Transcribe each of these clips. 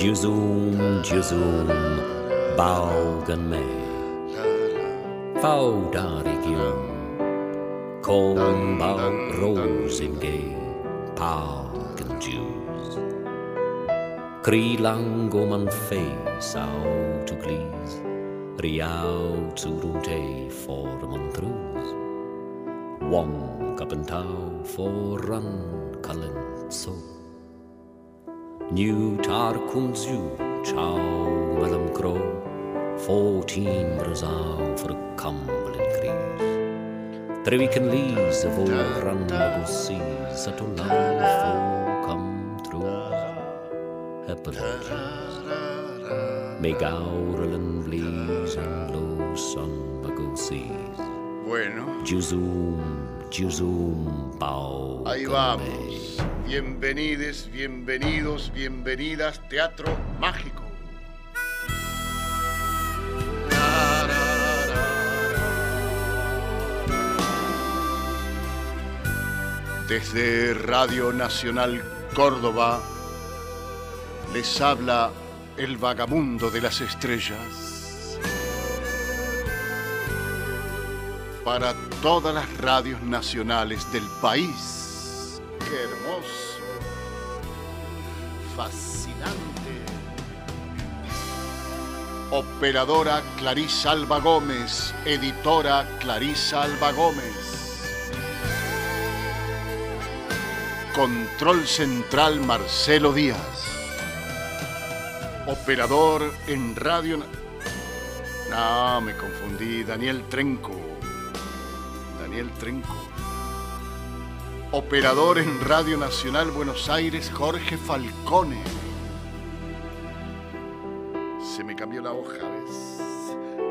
Djuzum, djuzum, baugan me. Fau dar i gion, con bau rose Kri ge, pau gan djuz. Cri man fe, tu riau zurum te for man trus. Wong kapen tau for run kalent so. New tar kunzu, chow malam crow, fourteen brazau for a Cumberland crease. Trevican leaves of old run seas, at all for come through. Apologies. Make and blees and low sun mago seas. Bueno, Juzum, Juzum, Pau. ahí vamos. Bienvenides, bienvenidos, bienvenidas, Teatro Mágico. Desde Radio Nacional Córdoba les habla el vagamundo de las estrellas. Para todas las radios nacionales del país. ¡Qué hermoso! Fascinante. Operadora Clarisa Alba Gómez, editora Clarisa Alba Gómez. Control Central Marcelo Díaz. Operador en Radio... No, me confundí. Daniel Trenco. Daniel Trenco. Operador en Radio Nacional Buenos Aires, Jorge Falcone. Se me cambió la hoja, ¿ves?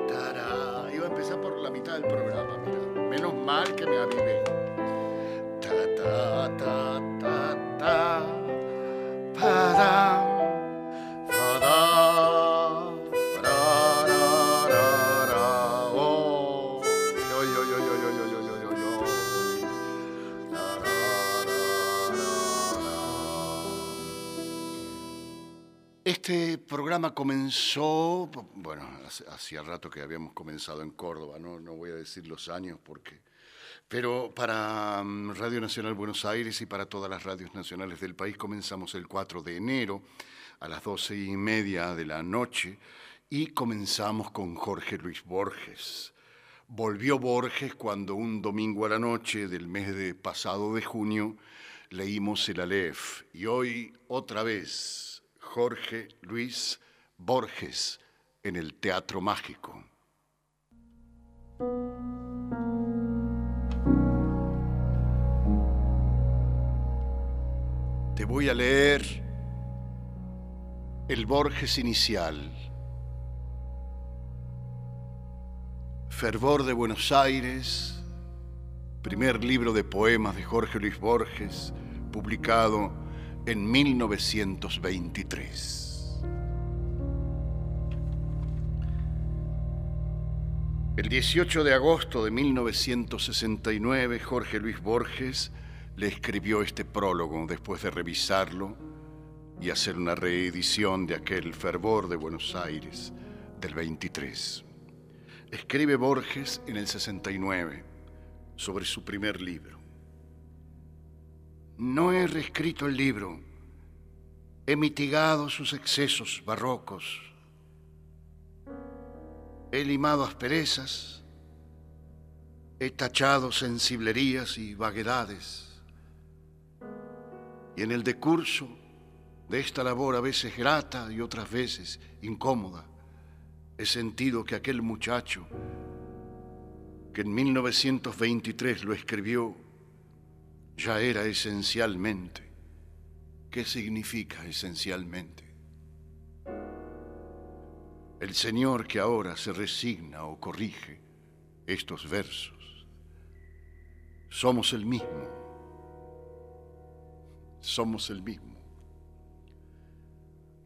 Tará. Iba a empezar por la mitad del programa, mira. Menos mal que me avivé. Ta, ta, ta, ta. Comenzó, bueno, hacía rato que habíamos comenzado en Córdoba, no, no voy a decir los años porque, pero para mm, Radio Nacional Buenos Aires y para todas las radios nacionales del país comenzamos el 4 de enero a las doce y media de la noche y comenzamos con Jorge Luis Borges. Volvió Borges cuando un domingo a la noche del mes de pasado de junio leímos el Aleph y hoy otra vez Jorge Luis Borges en el Teatro Mágico. Te voy a leer el Borges inicial. Fervor de Buenos Aires, primer libro de poemas de Jorge Luis Borges, publicado en 1923. El 18 de agosto de 1969, Jorge Luis Borges le escribió este prólogo después de revisarlo y hacer una reedición de aquel fervor de Buenos Aires del 23. Escribe Borges en el 69 sobre su primer libro. No he reescrito el libro, he mitigado sus excesos barrocos, he limado asperezas, he tachado sensiblerías y vaguedades, y en el decurso de esta labor a veces grata y otras veces incómoda, he sentido que aquel muchacho que en 1923 lo escribió ya era esencialmente. ¿Qué significa esencialmente? El Señor que ahora se resigna o corrige estos versos. Somos el mismo. Somos el mismo.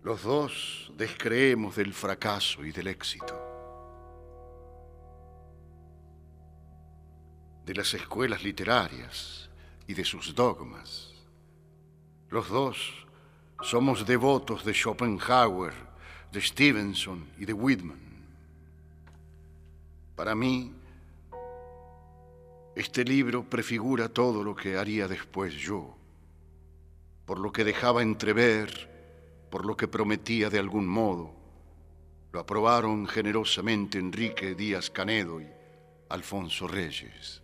Los dos descreemos del fracaso y del éxito. De las escuelas literarias y de sus dogmas. Los dos Somos devotos de Schopenhauer, de Stevenson y de Whitman. Para mí, este libro prefigura todo lo que haría después yo, por lo que dejaba entrever, por lo que prometía de algún modo. Lo aprobaron generosamente Enrique Díaz Canedo y Alfonso Reyes.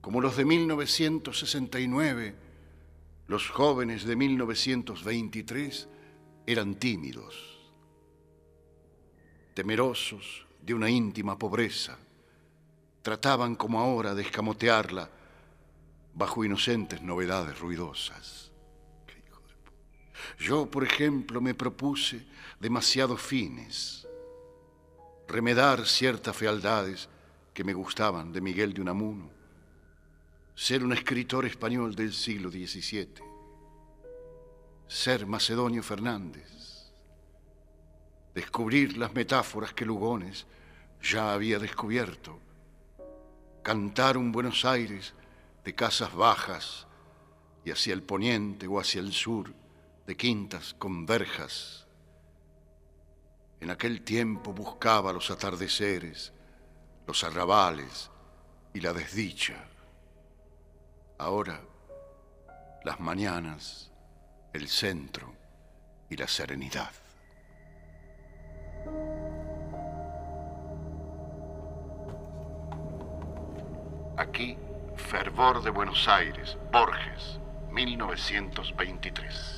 Como los de 1969, los jóvenes de 1923 eran tímidos, temerosos de una íntima pobreza. Trataban como ahora de escamotearla bajo inocentes novedades ruidosas. Yo, por ejemplo, me propuse demasiados fines, remedar ciertas fealdades que me gustaban de Miguel de Unamuno, ser un escritor español del siglo XVII, ser Macedonio Fernández, descubrir las metáforas que Lugones ya había descubierto cantar un Buenos Aires de casas bajas y hacia el poniente o hacia el sur de quintas con verjas. En aquel tiempo buscaba los atardeceres, los arrabales y la desdicha. Ahora, las mañanas, el centro y la serenidad. Aquí, Fervor de Buenos Aires, Borges, 1923.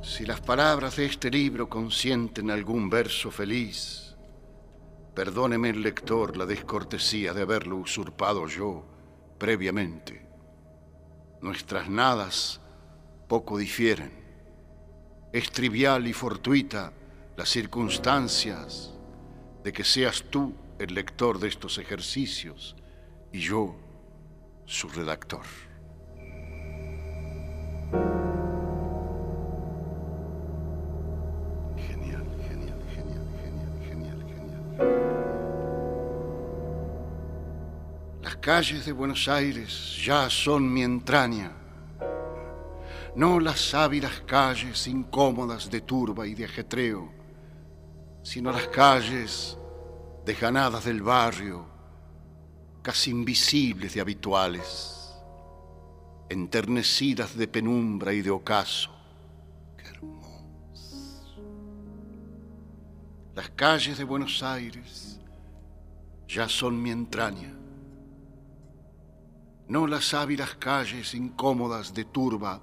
Si las palabras de este libro consienten algún verso feliz, perdóneme el lector la descortesía de haberlo usurpado yo previamente. Nuestras nadas poco difieren. Es trivial y fortuita las circunstancias de que seas tú el lector de estos ejercicios y yo su redactor. Calles de Buenos Aires ya son mi entraña, no las ávidas calles incómodas de turba y de ajetreo sino las calles desganadas del barrio, casi invisibles de habituales, enternecidas de penumbra y de ocaso. Qué hermosas. Las calles de Buenos Aires ya son mi entraña, no las ávidas calles incómodas de turba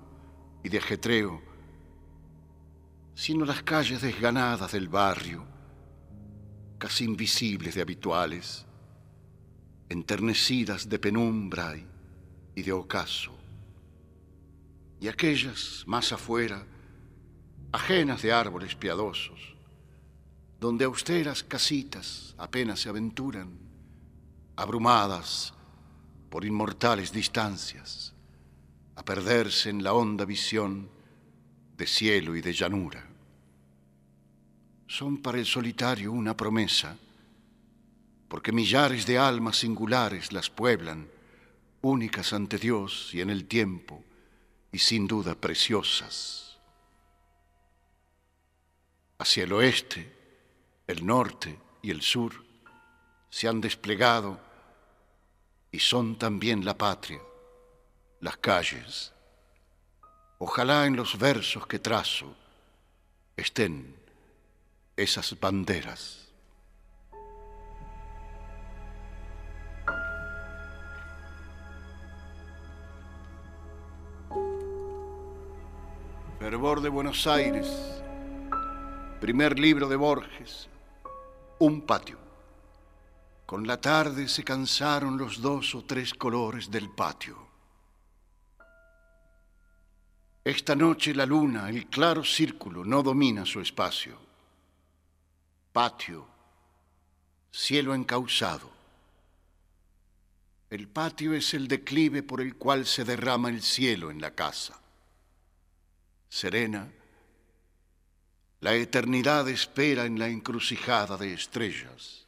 y de ajetreo, sino las calles desganadas del barrio, casi invisibles de habituales, enternecidas de penumbra y de ocaso, y aquellas más afuera, ajenas de árboles piadosos, donde austeras casitas apenas se aventuran, abrumadas por inmortales distancias, a perderse en la honda visión de cielo y de llanura son para el solitario una promesa, porque millares de almas singulares las pueblan, únicas ante Dios y en el tiempo, y sin duda preciosas. Hacia el oeste, el norte y el sur se han desplegado y son también la patria, las calles. Ojalá en los versos que trazo estén esas banderas. Fervor de Buenos Aires, primer libro de Borges, un patio. Con la tarde se cansaron los dos o tres colores del patio. Esta noche la luna, el claro círculo, no domina su espacio patio, cielo encausado. El patio es el declive por el cual se derrama el cielo en la casa. Serena, la eternidad espera en la encrucijada de estrellas.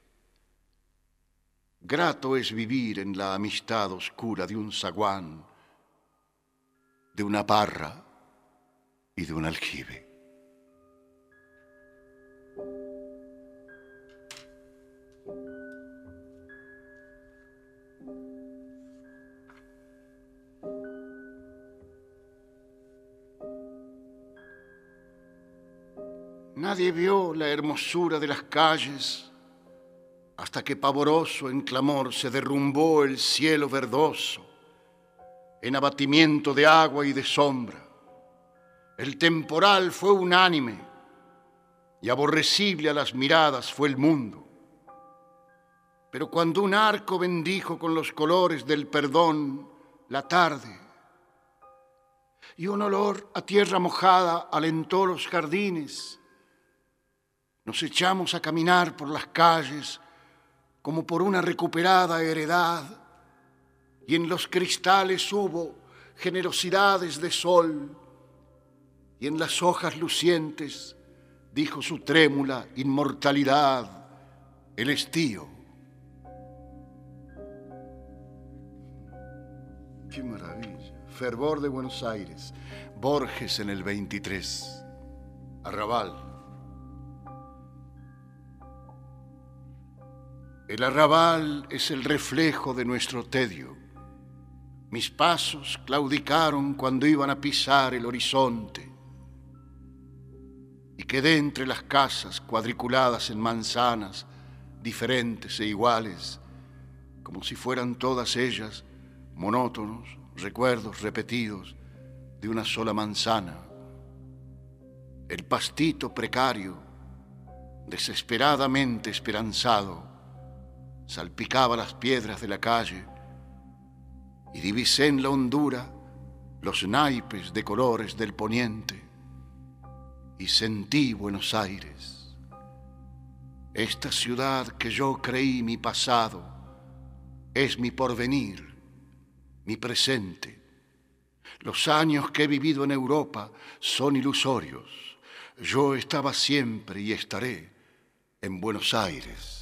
Grato es vivir en la amistad oscura de un zaguán, de una parra y de un aljibe. Nadie vio la hermosura de las calles hasta que pavoroso en clamor se derrumbó el cielo verdoso, en abatimiento de agua y de sombra. El temporal fue unánime y aborrecible a las miradas fue el mundo. Pero cuando un arco bendijo con los colores del perdón la tarde y un olor a tierra mojada alentó los jardines, nos echamos a caminar por las calles como por una recuperada heredad, y en los cristales hubo generosidades de sol, y en las hojas lucientes dijo su trémula inmortalidad el estío. Qué maravilla. Fervor de Buenos Aires. Borges en el 23. Arrabal. El arrabal es el reflejo de nuestro tedio. Mis pasos claudicaron cuando iban a pisar el horizonte y quedé entre las casas cuadriculadas en manzanas diferentes e iguales, como si fueran todas ellas monótonos recuerdos repetidos de una sola manzana. El pastito precario, desesperadamente esperanzado, salpicaba las piedras de la calle y divisé en la hondura los naipes de colores del poniente y sentí Buenos Aires, esta ciudad que yo creí mi pasado, es mi porvenir, mi presente. Los años que he vivido en Europa son ilusorios. Yo estaba siempre y estaré en Buenos Aires.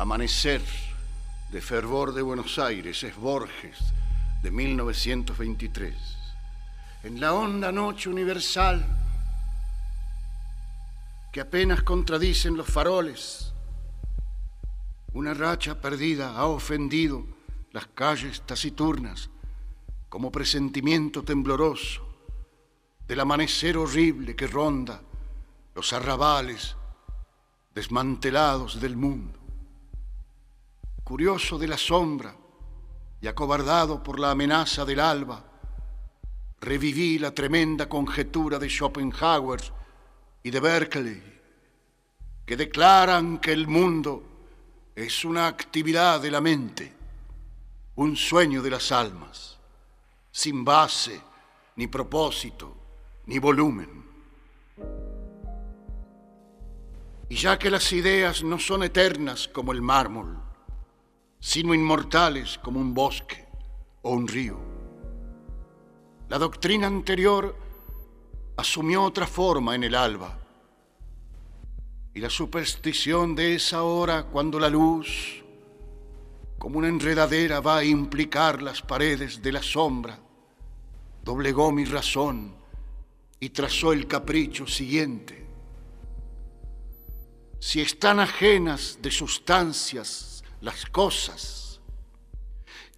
Amanecer de fervor de Buenos Aires es Borges de 1923. En la honda noche universal que apenas contradicen los faroles, una racha perdida ha ofendido las calles taciturnas como presentimiento tembloroso del amanecer horrible que ronda los arrabales desmantelados del mundo curioso de la sombra y acobardado por la amenaza del alba, reviví la tremenda conjetura de Schopenhauer y de Berkeley, que declaran que el mundo es una actividad de la mente, un sueño de las almas, sin base, ni propósito, ni volumen. Y ya que las ideas no son eternas como el mármol, sino inmortales como un bosque o un río. La doctrina anterior asumió otra forma en el alba y la superstición de esa hora cuando la luz, como una enredadera, va a implicar las paredes de la sombra, doblegó mi razón y trazó el capricho siguiente. Si están ajenas de sustancias las cosas.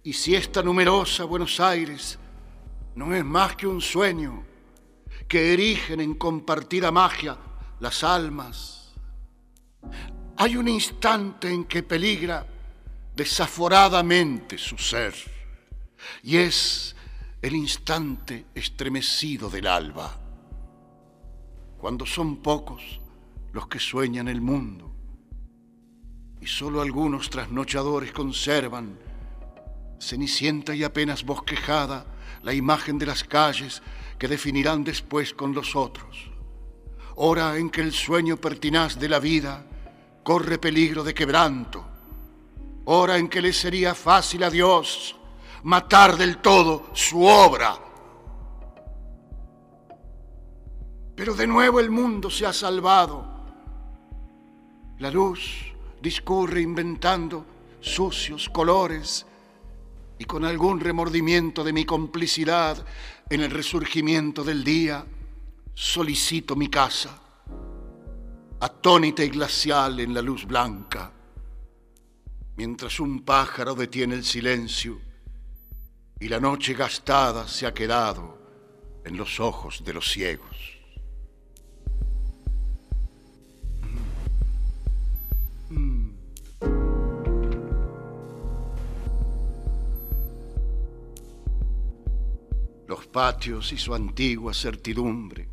Y si esta numerosa Buenos Aires no es más que un sueño que erigen en compartida magia las almas, hay un instante en que peligra desaforadamente su ser, y es el instante estremecido del alba, cuando son pocos los que sueñan el mundo y solo algunos trasnochadores conservan, cenicienta y apenas bosquejada, la imagen de las calles que definirán después con los otros. hora en que el sueño pertinaz de la vida corre peligro de quebranto, hora en que le sería fácil a Dios matar del todo su obra. Pero de nuevo el mundo se ha salvado. La luz discurre inventando sucios colores y con algún remordimiento de mi complicidad en el resurgimiento del día, solicito mi casa, atónita y glacial en la luz blanca, mientras un pájaro detiene el silencio y la noche gastada se ha quedado en los ojos de los ciegos. Los patios y su antigua certidumbre,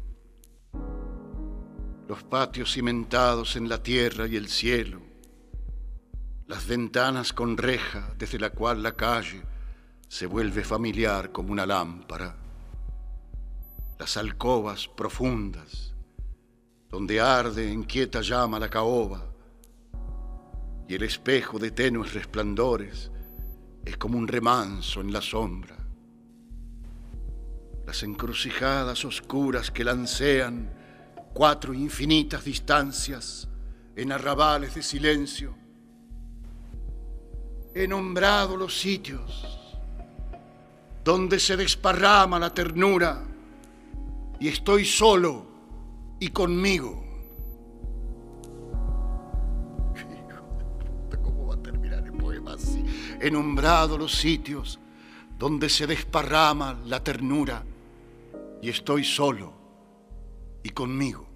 los patios cimentados en la tierra y el cielo, las ventanas con reja desde la cual la calle se vuelve familiar como una lámpara, las alcobas profundas donde arde en quieta llama la caoba. Y el espejo de tenues resplandores es como un remanso en la sombra las encrucijadas oscuras que lancean cuatro infinitas distancias en arrabales de silencio. He nombrado los sitios donde se desparrama la ternura y estoy solo y conmigo. ¿Cómo va a terminar el poema así? He nombrado los sitios donde se desparrama la ternura y estoy solo y conmigo.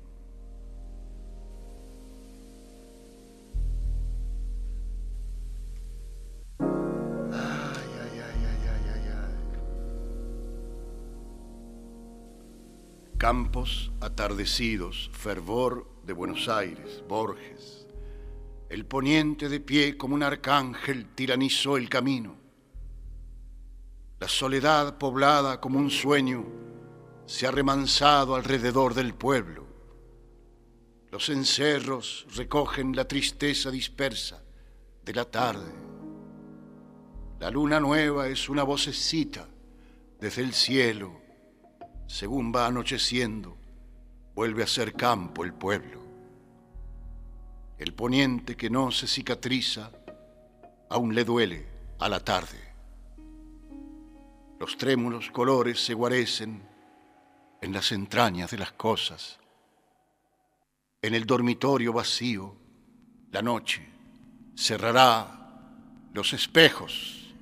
Campos atardecidos, fervor de Buenos Aires, Borges. El poniente de pie como un arcángel tiranizó el camino. La soledad poblada como un sueño se ha remansado alrededor del pueblo. Los encerros recogen la tristeza dispersa de la tarde. La luna nueva es una vocecita desde el cielo. Según va anocheciendo, vuelve a ser campo el pueblo. El poniente que no se cicatriza, aún le duele a la tarde. Los trémulos colores se guarecen en las entrañas de las cosas. En el dormitorio vacío, la noche cerrará los espejos.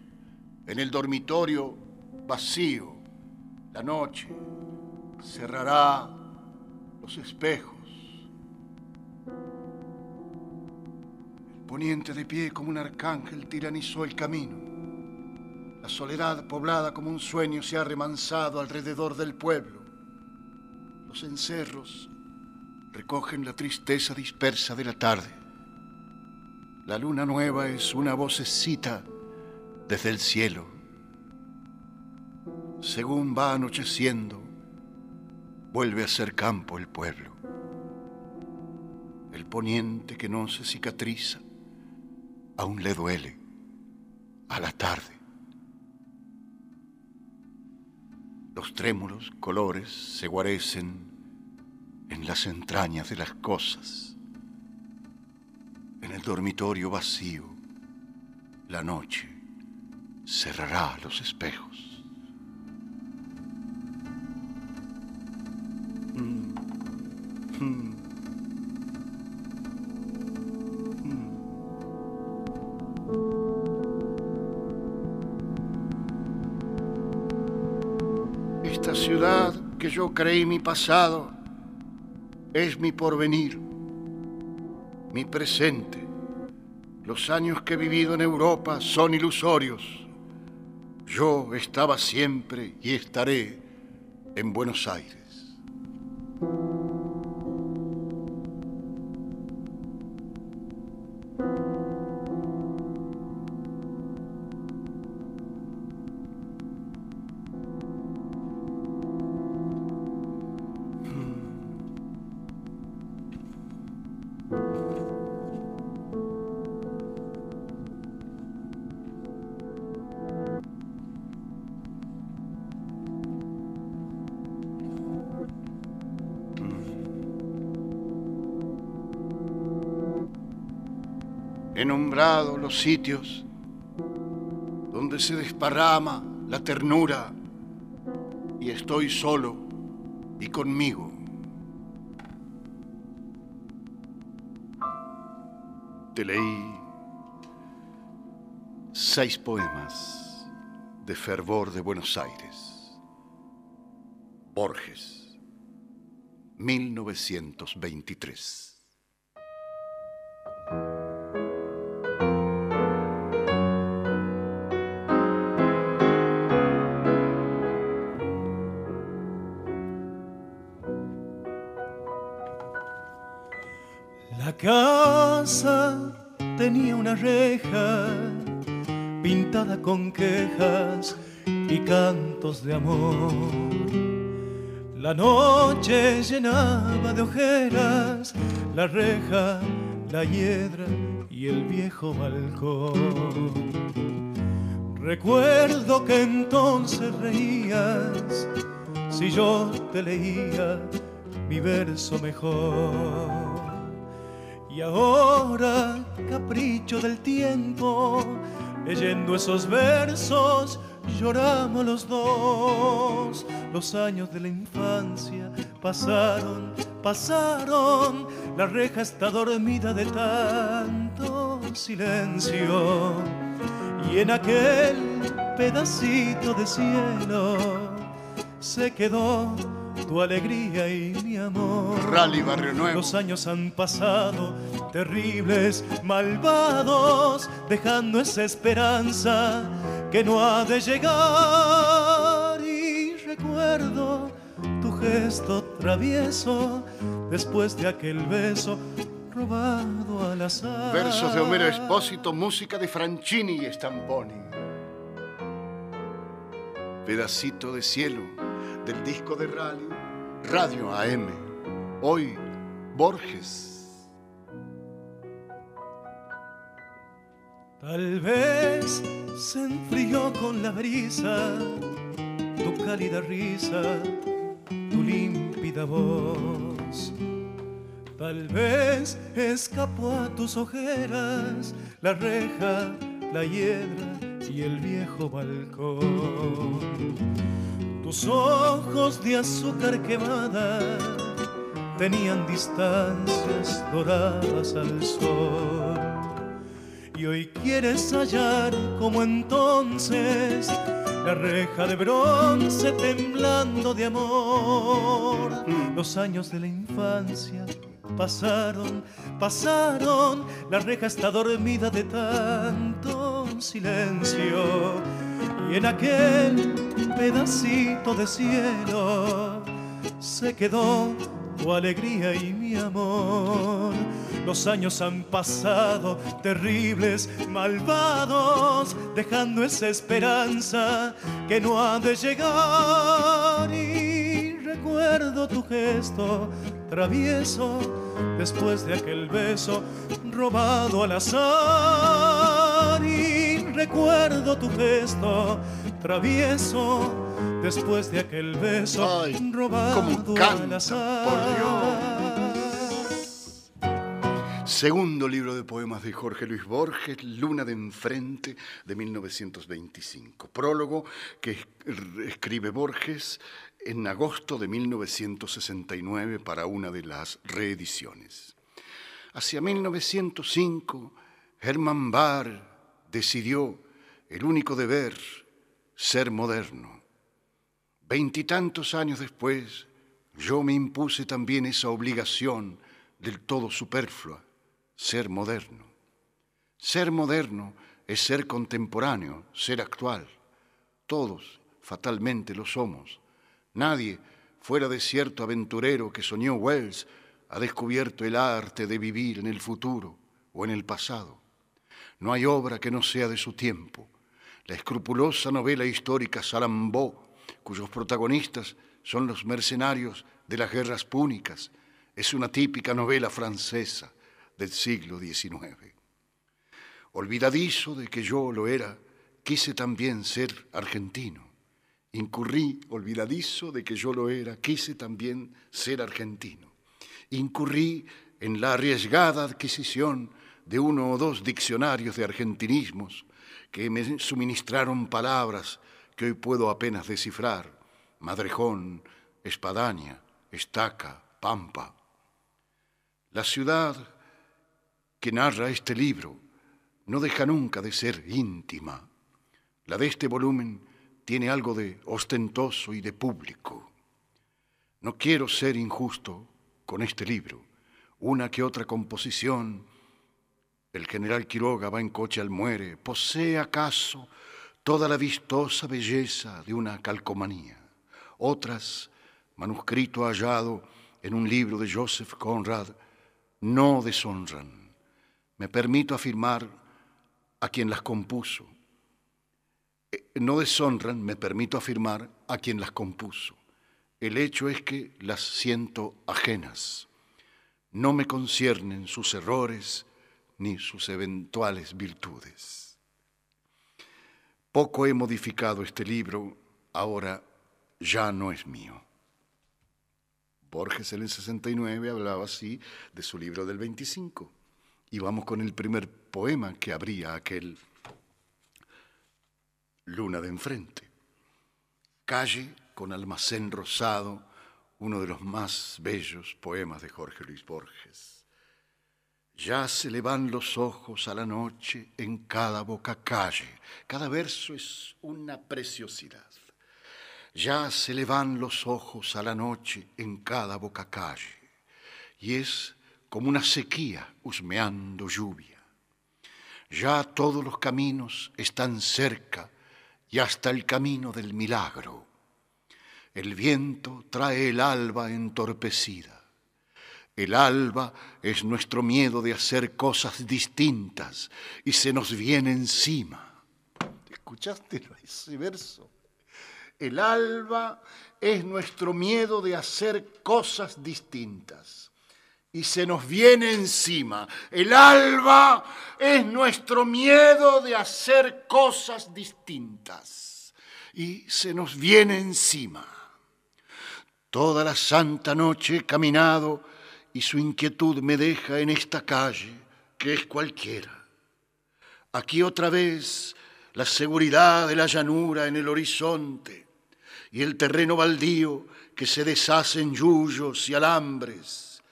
En el dormitorio vacío, la noche cerrará los espejos. El poniente de pie como un arcángel tiranizó el camino. La soledad poblada como un sueño se ha remansado alrededor del pueblo. Los encerros recogen la tristeza dispersa de la tarde. La luna nueva es una vocecita desde el cielo. Según va anocheciendo, vuelve a ser campo el pueblo. El poniente que no se cicatriza, aún le duele a la tarde. Los trémulos colores se guarecen en las entrañas de las cosas. En el dormitorio vacío, la noche cerrará los espejos. Mm. Mm. Yo creí mi pasado es mi porvenir, mi presente. Los años que he vivido en Europa son ilusorios. Yo estaba siempre y estaré en Buenos Aires. He nombrado los sitios donde se desparrama la ternura y estoy solo y conmigo. Te leí seis poemas de fervor de Buenos Aires. Borges, 1923. Reja pintada con quejas y cantos de amor. La noche llenaba de ojeras la reja, la hiedra y el viejo balcón. Recuerdo que entonces reías si yo te leía mi verso mejor. Y ahora, capricho del tiempo, leyendo esos versos, lloramos los dos. Los años de la infancia pasaron, pasaron, la reja está dormida de tanto silencio. Y en aquel pedacito de cielo se quedó tu alegría y mi amor. Rally Barrio Nuevo. Los años han pasado, terribles, malvados, dejando esa esperanza que no ha de llegar. Y recuerdo tu gesto travieso después de aquel beso robado al azar. Versos de Homero Espósito, música de Franchini y Stamponi. Pedacito de cielo del disco de radio, Radio AM. Hoy, Borges. Tal vez se enfrió con la brisa tu cálida risa, tu límpida voz. Tal vez escapó a tus ojeras la reja, la hiedra y el viejo balcón. Tus ojos de azúcar quemada tenían distancias doradas al sol. Y hoy quieres hallar como entonces la reja de bronce temblando de amor. Los años de la infancia pasaron, pasaron, la reja está dormida de tanto silencio. En aquel pedacito de cielo se quedó tu alegría y mi amor. Los años han pasado, terribles, malvados, dejando esa esperanza que no ha de llegar. Y recuerdo tu gesto travieso después de aquel beso robado al azar. Y recuerdo tu gesto travieso después de aquel beso Ay, robado canta, al azar. por Dios. Segundo libro de poemas de Jorge Luis Borges, Luna de Enfrente, de 1925. Prólogo que escribe Borges en agosto de 1969 para una de las reediciones. Hacia 1905, Hermann Bahr decidió el único deber, ser moderno. Veintitantos años después, yo me impuse también esa obligación del todo superflua, ser moderno. Ser moderno es ser contemporáneo, ser actual. Todos fatalmente lo somos. Nadie, fuera de cierto aventurero que soñó Wells, ha descubierto el arte de vivir en el futuro o en el pasado. No hay obra que no sea de su tiempo. La escrupulosa novela histórica Salambó, cuyos protagonistas son los mercenarios de las guerras púnicas, es una típica novela francesa del siglo XIX. Olvidadizo de que yo lo era, quise también ser argentino. Incurrí, olvidadizo de que yo lo era, quise también ser argentino. Incurrí en la arriesgada adquisición de uno o dos diccionarios de argentinismos que me suministraron palabras que hoy puedo apenas descifrar. Madrejón, espadaña, estaca, pampa. La ciudad que narra este libro no deja nunca de ser íntima. La de este volumen tiene algo de ostentoso y de público. No quiero ser injusto con este libro. Una que otra composición, el general Quiroga va en coche al muere, posee acaso toda la vistosa belleza de una calcomanía. Otras, manuscrito hallado en un libro de Joseph Conrad, no deshonran. Me permito afirmar a quien las compuso. Eh, no deshonran, me permito afirmar, a quien las compuso. El hecho es que las siento ajenas. No me conciernen sus errores ni sus eventuales virtudes. Poco he modificado este libro, ahora ya no es mío. Borges en el 69 hablaba así de su libro del 25. Y vamos con el primer poema que abría aquel Luna de enfrente. Calle con almacén rosado, uno de los más bellos poemas de Jorge Luis Borges. Ya se le van los ojos a la noche en cada boca calle. Cada verso es una preciosidad. Ya se le van los ojos a la noche en cada boca calle. Y es como una sequía husmeando lluvia. Ya todos los caminos están cerca y hasta el camino del milagro. El viento trae el alba entorpecida. El alba es nuestro miedo de hacer cosas distintas y se nos viene encima. ¿Escuchaste ese verso? El alba es nuestro miedo de hacer cosas distintas y se nos viene encima. El alba es nuestro miedo de hacer cosas distintas y se nos viene encima. Toda la santa noche he caminado y su inquietud me deja en esta calle, que es cualquiera. Aquí otra vez la seguridad de la llanura en el horizonte y el terreno baldío que se deshace en yuyos y alambres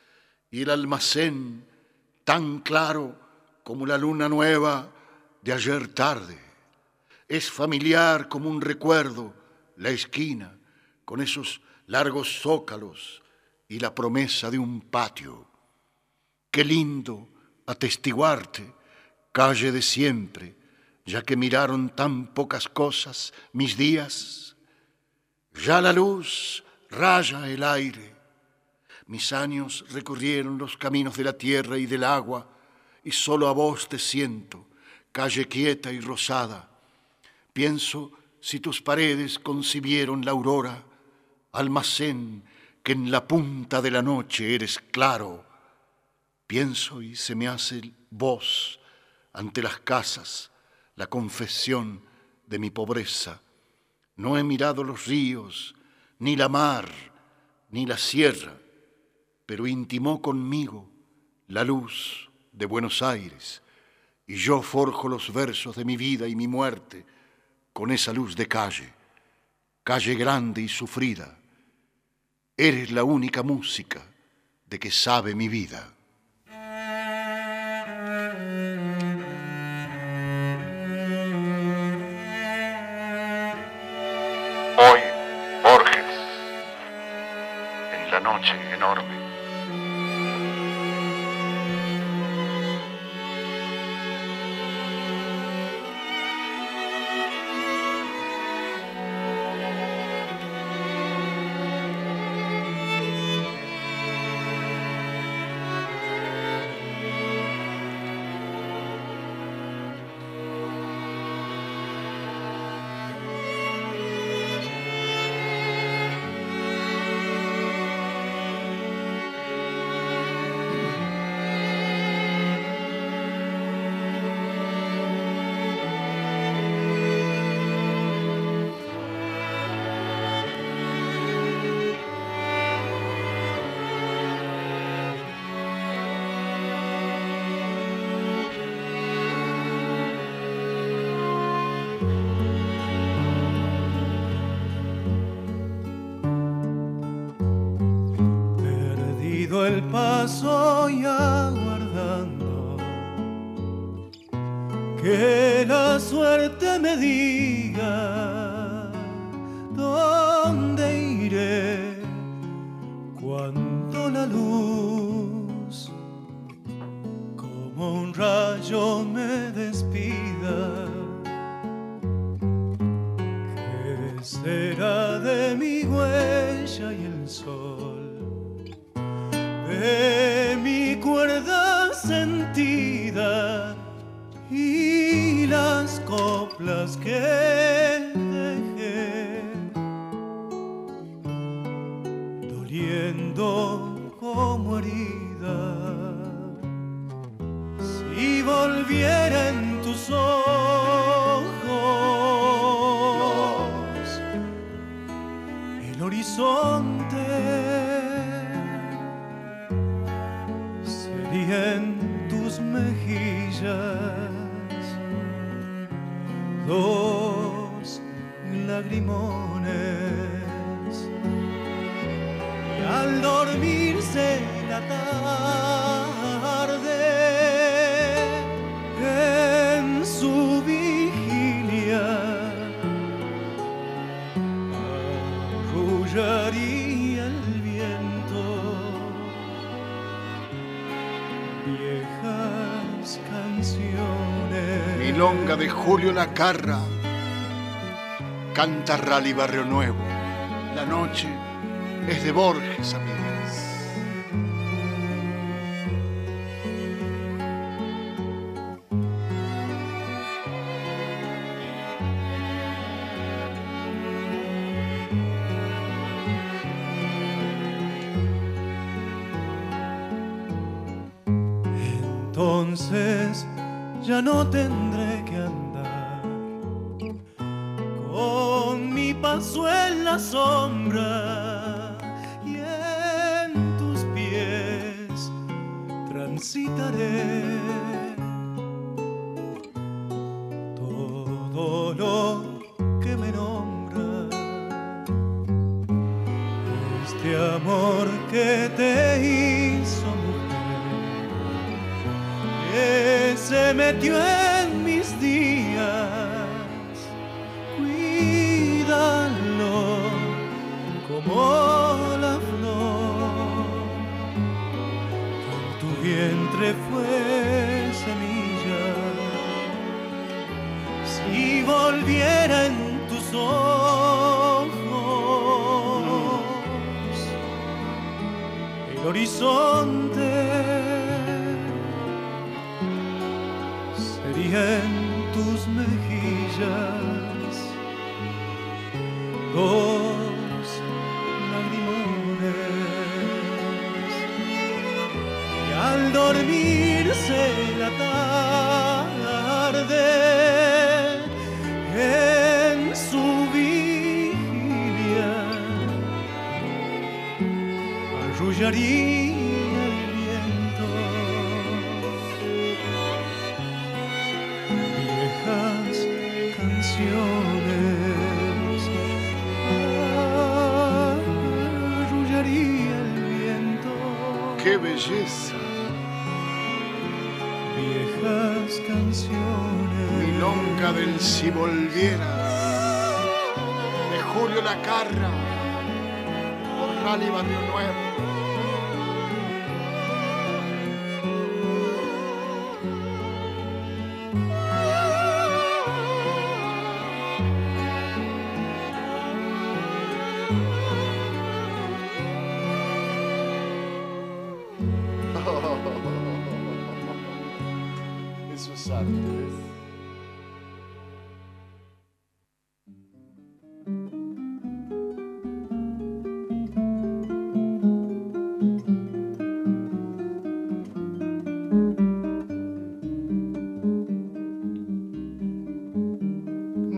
y el almacén tan claro como la luna nueva de ayer tarde. Es familiar como un recuerdo la esquina con esos largos zócalos y la promesa de un patio. Qué lindo atestiguarte, calle de siempre, ya que miraron tan pocas cosas mis días. Ya la luz raya el aire mis años recorrieron los caminos de la tierra y del agua, y solo a vos te siento, calle quieta y rosada. Pienso si tus paredes concibieron la aurora, almacén en la punta de la noche eres claro. Pienso y se me hace voz ante las casas la confesión de mi pobreza. No he mirado los ríos, ni la mar, ni la sierra pero intimó conmigo la luz de Buenos Aires y yo forjo los versos de mi vida y mi muerte con esa luz de calle, calle grande y sufrida. Eres la única música de que sabe mi vida. Hoy, Borges, en la noche enorme corações. Julio Lacarra canta Rally Barrio Nuevo. La noche es de Borges, amigos. entonces ya no tendré en sombra.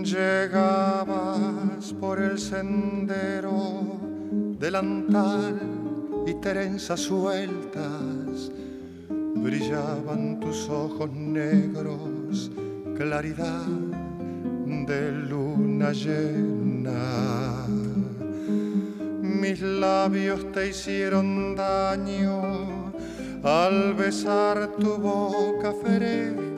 Llegabas por el sendero delantal y trenzas sueltas, brillaban tus ojos negros, claridad de luna llena. Mis labios te hicieron daño al besar tu boca fresca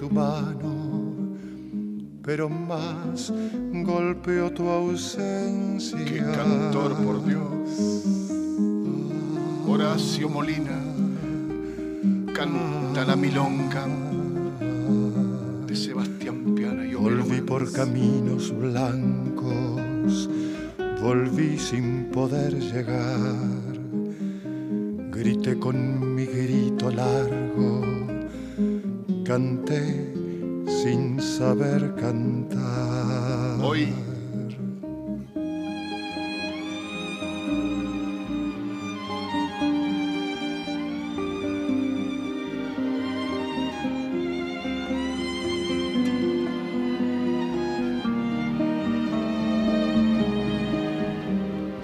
tu mano, pero más golpeó tu ausencia. ¡Qué cantor, por Dios! Horacio Molina canta la milonga de Sebastián Piana y Volví por caminos blancos, volví sin poder llegar. Grité con mi grito largo, canté sin saber cantar. Hoy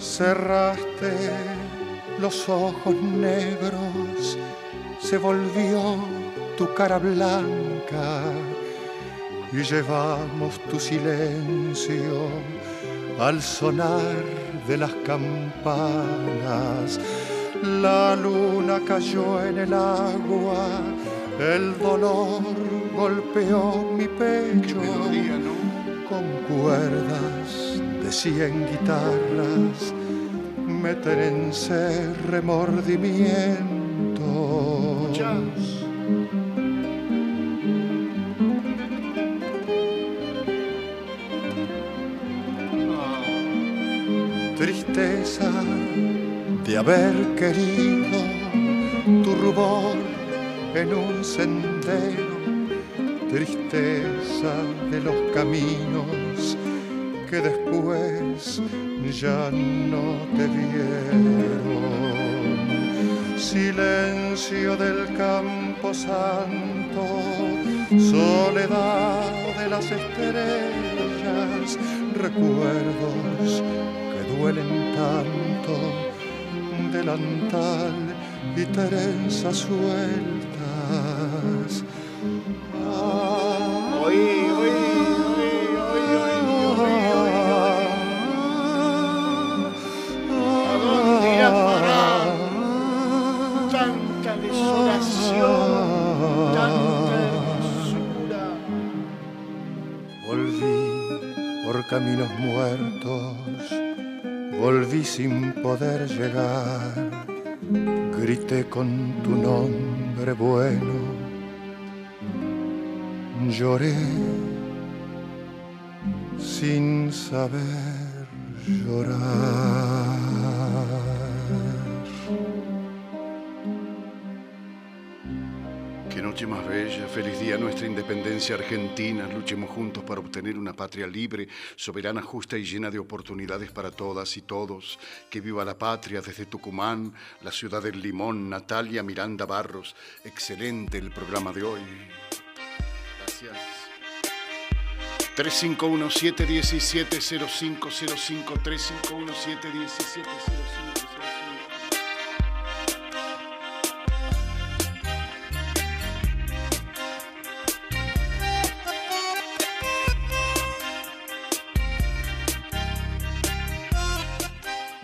cerraste los ojos negros, se volvió tu cara blanca y llevamos tu silencio al sonar de las campanas. La luna cayó en el agua, el dolor golpeó mi pecho con cuerdas de cien guitarras me ese remordimiento. Tristeza de haber querido tu rubor en un sendero, tristeza de los caminos que después ya no te vieron. Silencio del campo santo, soledad de las estrellas, recuerdos que duelen tanto, delantal y trenza sueltas. caminos muertos, volví sin poder llegar, grité con tu nombre bueno, lloré sin saber llorar. Más bella, feliz día nuestra independencia argentina, luchemos juntos para obtener una patria libre, soberana, justa y llena de oportunidades para todas y todos. Que viva la patria desde Tucumán, la ciudad del Limón, Natalia Miranda Barros. Excelente el programa de hoy. Gracias. 351 717 0505 351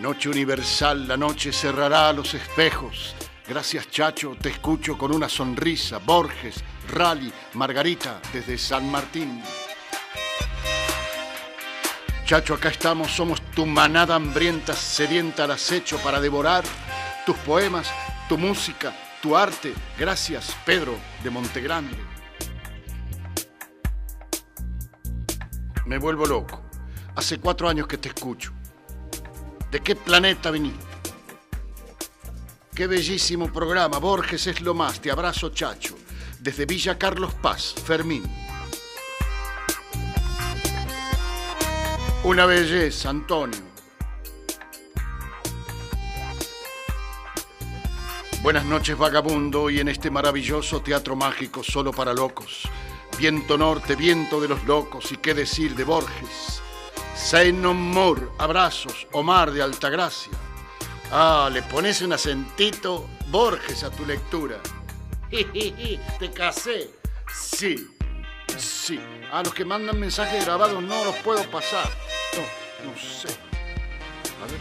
Noche universal, la noche cerrará los espejos. Gracias Chacho, te escucho con una sonrisa. Borges, Rally, Margarita, desde San Martín. Chacho, acá estamos, somos tu manada hambrienta, sedienta al acecho para devorar tus poemas, tu música, tu arte. Gracias, Pedro de Montegrande. Me vuelvo loco. Hace cuatro años que te escucho. ¿De qué planeta viniste? Qué bellísimo programa. Borges es lo más. Te abrazo, chacho. Desde Villa Carlos Paz, Fermín. Una belleza, Antonio. Buenas noches, vagabundo, y en este maravilloso teatro mágico solo para locos. Viento norte, viento de los locos, y qué decir de Borges. Say no more, abrazos, Omar de Altagracia. Ah, le pones un acentito Borges a tu lectura. Te casé. Sí, sí. A los que mandan mensajes grabados no los puedo pasar. No sé. A ver.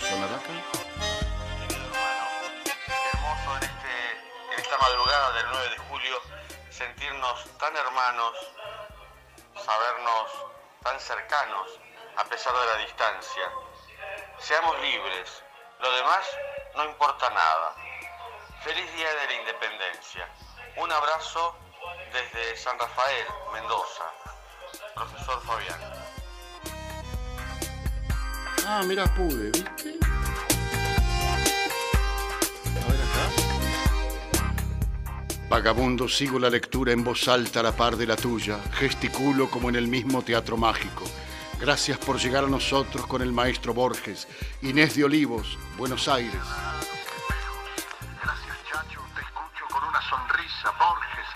¿Sonará acá? hermoso en, este, en esta madrugada del 9 de julio sentirnos tan hermanos, sabernos tan cercanos a pesar de la distancia. Seamos libres, lo demás no importa nada. Feliz Día de la Independencia. Un abrazo desde San Rafael, Mendoza. Profesor Fabián. Ah, mira, pude, ¿viste? Vagabundo, sigo la lectura en voz alta a la par de la tuya. Gesticulo como en el mismo teatro mágico. Gracias por llegar a nosotros con el maestro Borges. Inés de Olivos, Buenos Aires. Gracias, Chacho. Te escucho con una sonrisa. Borges,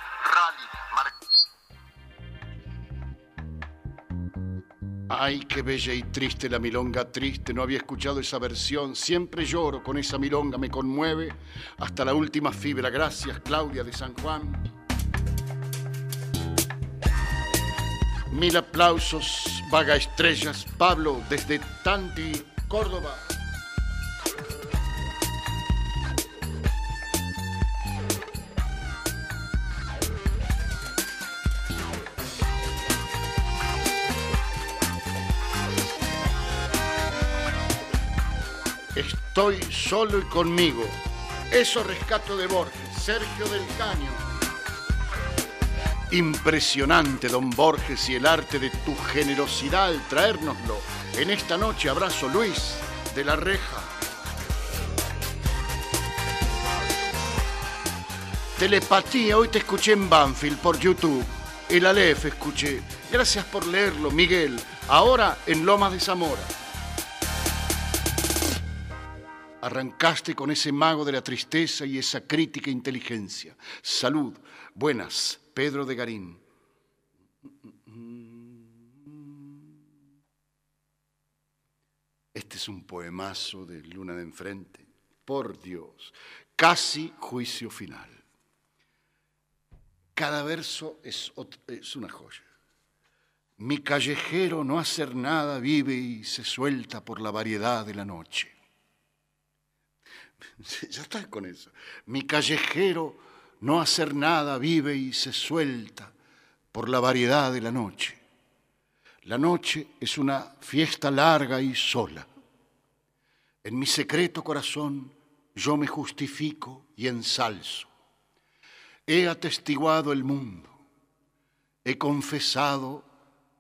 Ay, qué bella y triste la milonga triste. No había escuchado esa versión. Siempre lloro con esa milonga, me conmueve hasta la última fibra. Gracias, Claudia de San Juan. Mil aplausos, vaga estrellas. Pablo, desde Tanti, Córdoba. Estoy solo y conmigo. Eso rescato de Borges, Sergio del Caño. Impresionante, don Borges, y el arte de tu generosidad al traérnoslo. En esta noche abrazo Luis de la Reja. Telepatía, hoy te escuché en Banfield por YouTube. El Aleph escuché. Gracias por leerlo, Miguel. Ahora en Lomas de Zamora. Arrancaste con ese mago de la tristeza y esa crítica inteligencia. Salud. Buenas, Pedro de Garín. Este es un poemazo de Luna de Enfrente. Por Dios, casi juicio final. Cada verso es, es una joya. Mi callejero no hacer nada vive y se suelta por la variedad de la noche. Ya está con eso. Mi callejero no hacer nada vive y se suelta por la variedad de la noche. La noche es una fiesta larga y sola. En mi secreto corazón yo me justifico y ensalzo. He atestiguado el mundo, he confesado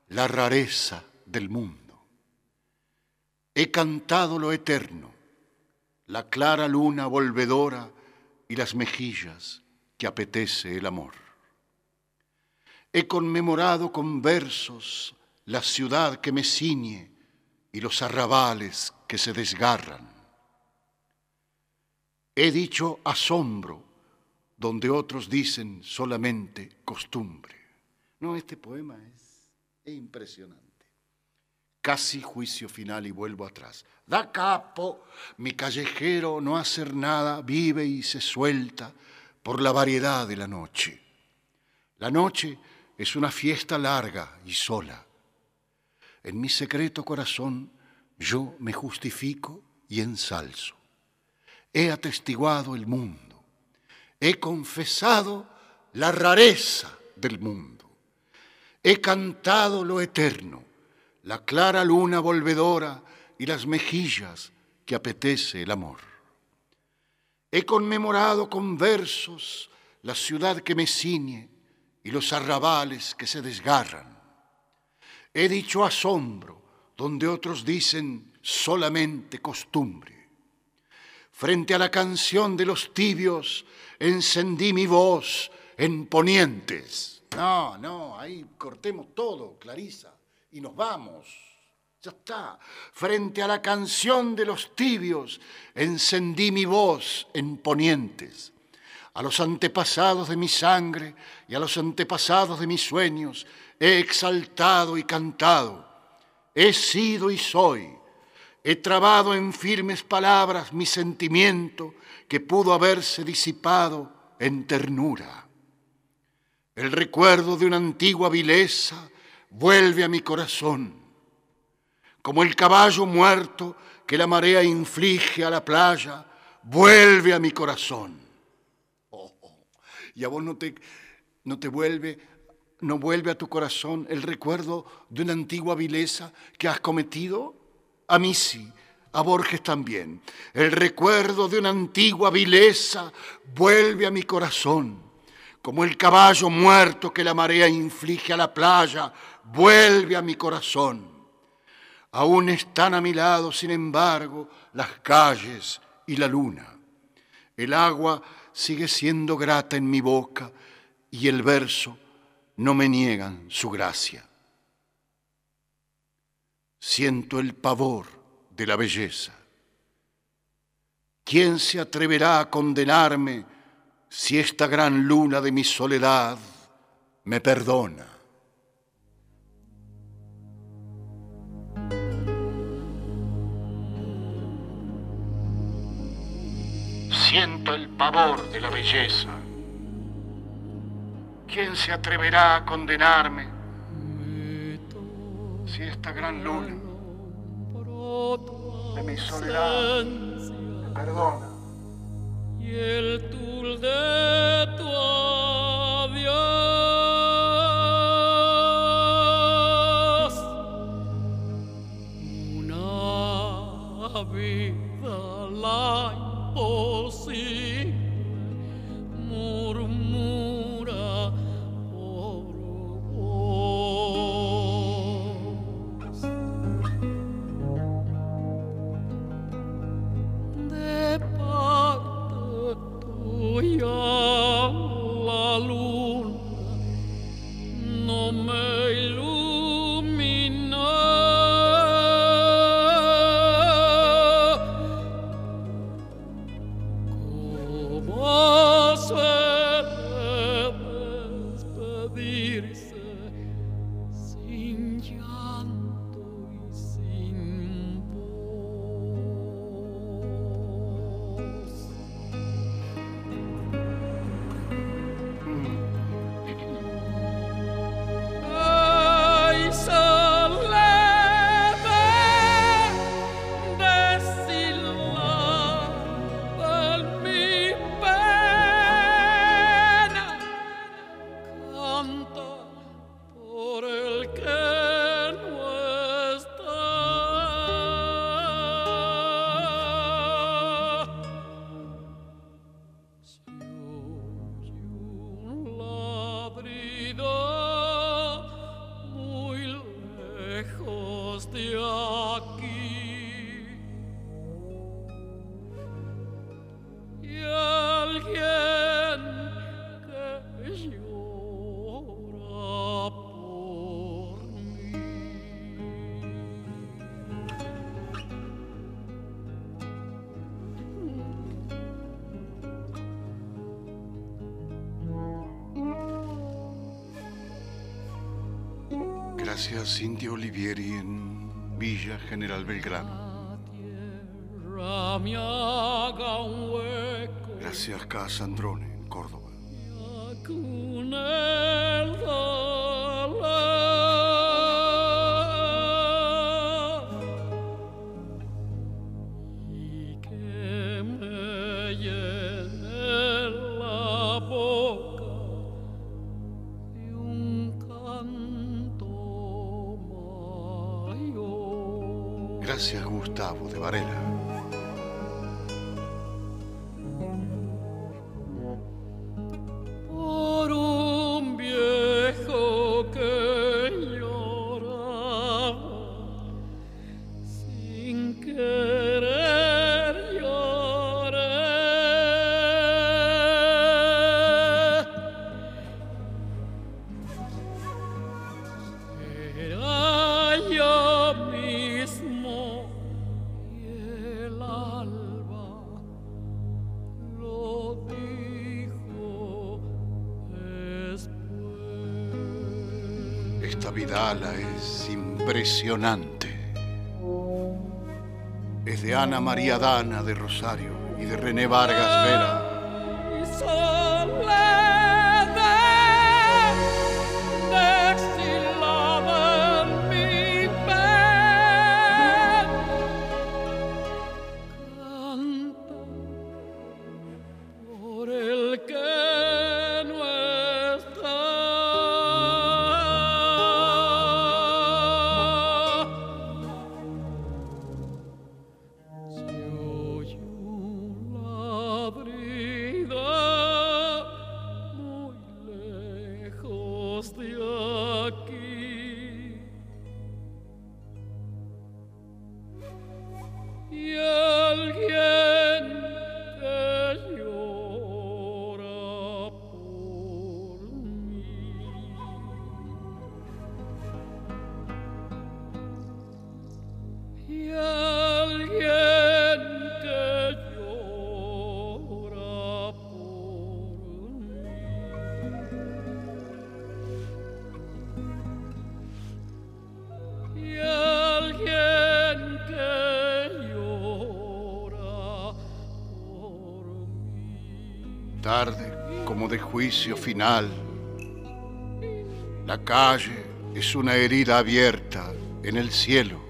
la rareza del mundo, he cantado lo eterno la clara luna volvedora y las mejillas que apetece el amor. He conmemorado con versos la ciudad que me ciñe y los arrabales que se desgarran. He dicho asombro donde otros dicen solamente costumbre. No, este poema es, es impresionante casi juicio final y vuelvo atrás. Da capo, mi callejero no hacer nada, vive y se suelta por la variedad de la noche. La noche es una fiesta larga y sola. En mi secreto corazón yo me justifico y ensalzo. He atestiguado el mundo, he confesado la rareza del mundo, he cantado lo eterno la clara luna volvedora y las mejillas que apetece el amor. He conmemorado con versos la ciudad que me ciñe y los arrabales que se desgarran. He dicho asombro donde otros dicen solamente costumbre. Frente a la canción de los tibios encendí mi voz en ponientes. No, no, ahí cortemos todo, Clarisa y nos vamos. Ya está. Frente a la canción de los tibios encendí mi voz en ponientes. A los antepasados de mi sangre y a los antepasados de mis sueños he exaltado y cantado. He sido y soy. He trabado en firmes palabras mi sentimiento que pudo haberse disipado en ternura. El recuerdo de una antigua vileza vuelve a mi corazón. como el caballo muerto que la marea inflige a la playa, vuelve a mi corazón. Oh, oh. Y a vos no te, no te vuelve, no vuelve a tu corazón el recuerdo de una antigua vileza que has cometido. A mí sí, a Borges también. El recuerdo de una antigua vileza vuelve a mi corazón, como el caballo muerto que la marea inflige a la playa, vuelve a mi corazón. Aún están a mi lado, sin embargo, las calles y la luna. El agua sigue siendo grata en mi boca y el verso no me niegan su gracia. Siento el pavor de la belleza. ¿Quién se atreverá a condenarme si esta gran luna de mi soledad me perdona? Siento el pavor de la belleza. ¿Quién se atreverá a condenarme si esta gran luna de mi soledad me perdona? Y el tul de tu una vida Oh, see. Gracias, Cintia Olivieri, en Villa General Belgrano. Gracias, Casa Androne, Es de Ana María Dana de Rosario y de René Vargas Vera. Ánimo de juicio final. La calle es una herida abierta en el cielo.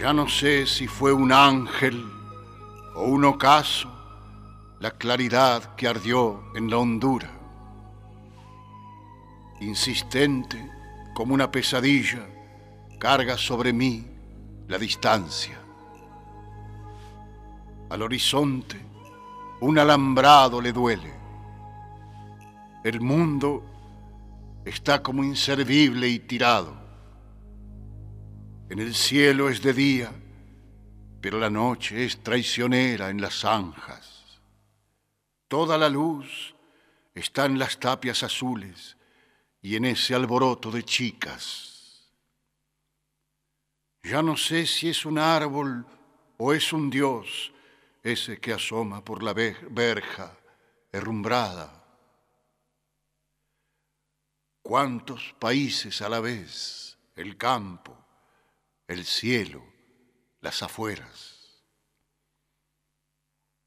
Ya no sé si fue un ángel o un ocaso la claridad que ardió en la hondura. Insistente como una pesadilla, carga sobre mí la distancia. Al horizonte un alambrado le duele. El mundo está como inservible y tirado. En el cielo es de día, pero la noche es traicionera en las zanjas. Toda la luz está en las tapias azules y en ese alboroto de chicas. Ya no sé si es un árbol o es un dios ese que asoma por la verja herrumbrada. ¿Cuántos países a la vez? El campo, el cielo, las afueras.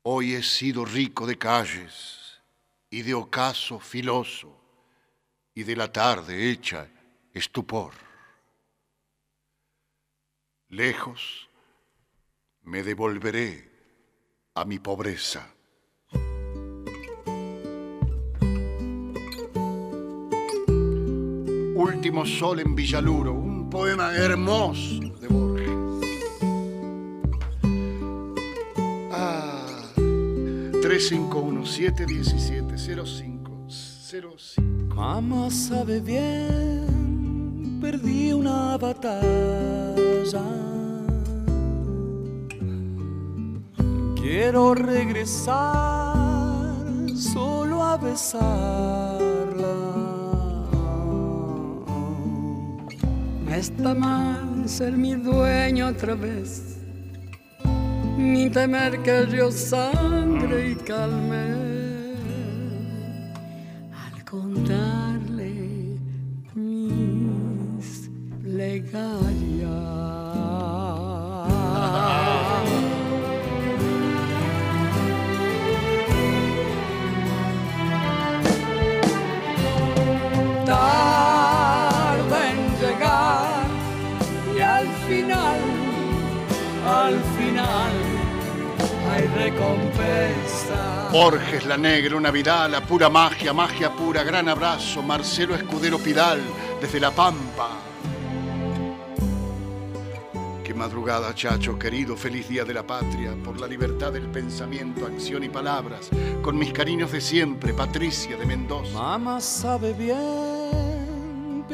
Hoy he sido rico de calles y de ocaso filoso y de la tarde hecha estupor. Lejos me devolveré a mi pobreza. Último sol en Villaluro, un poema hermoso de Borges. Ah, 351-717-0505. Mamá sabe bien, perdí una batalla Quiero regresar solo a besarla. No está mal ser mi dueño otra vez, ni temer que río sangre y calme. Al contarle mis plegarias. al final hay recompensa. Borges, La Negra, una vida, la pura magia, magia pura, gran abrazo, Marcelo Escudero Pidal, desde La Pampa. Qué madrugada, chacho, querido, feliz día de la patria, por la libertad del pensamiento, acción y palabras, con mis cariños de siempre, Patricia de Mendoza. Mamá sabe bien,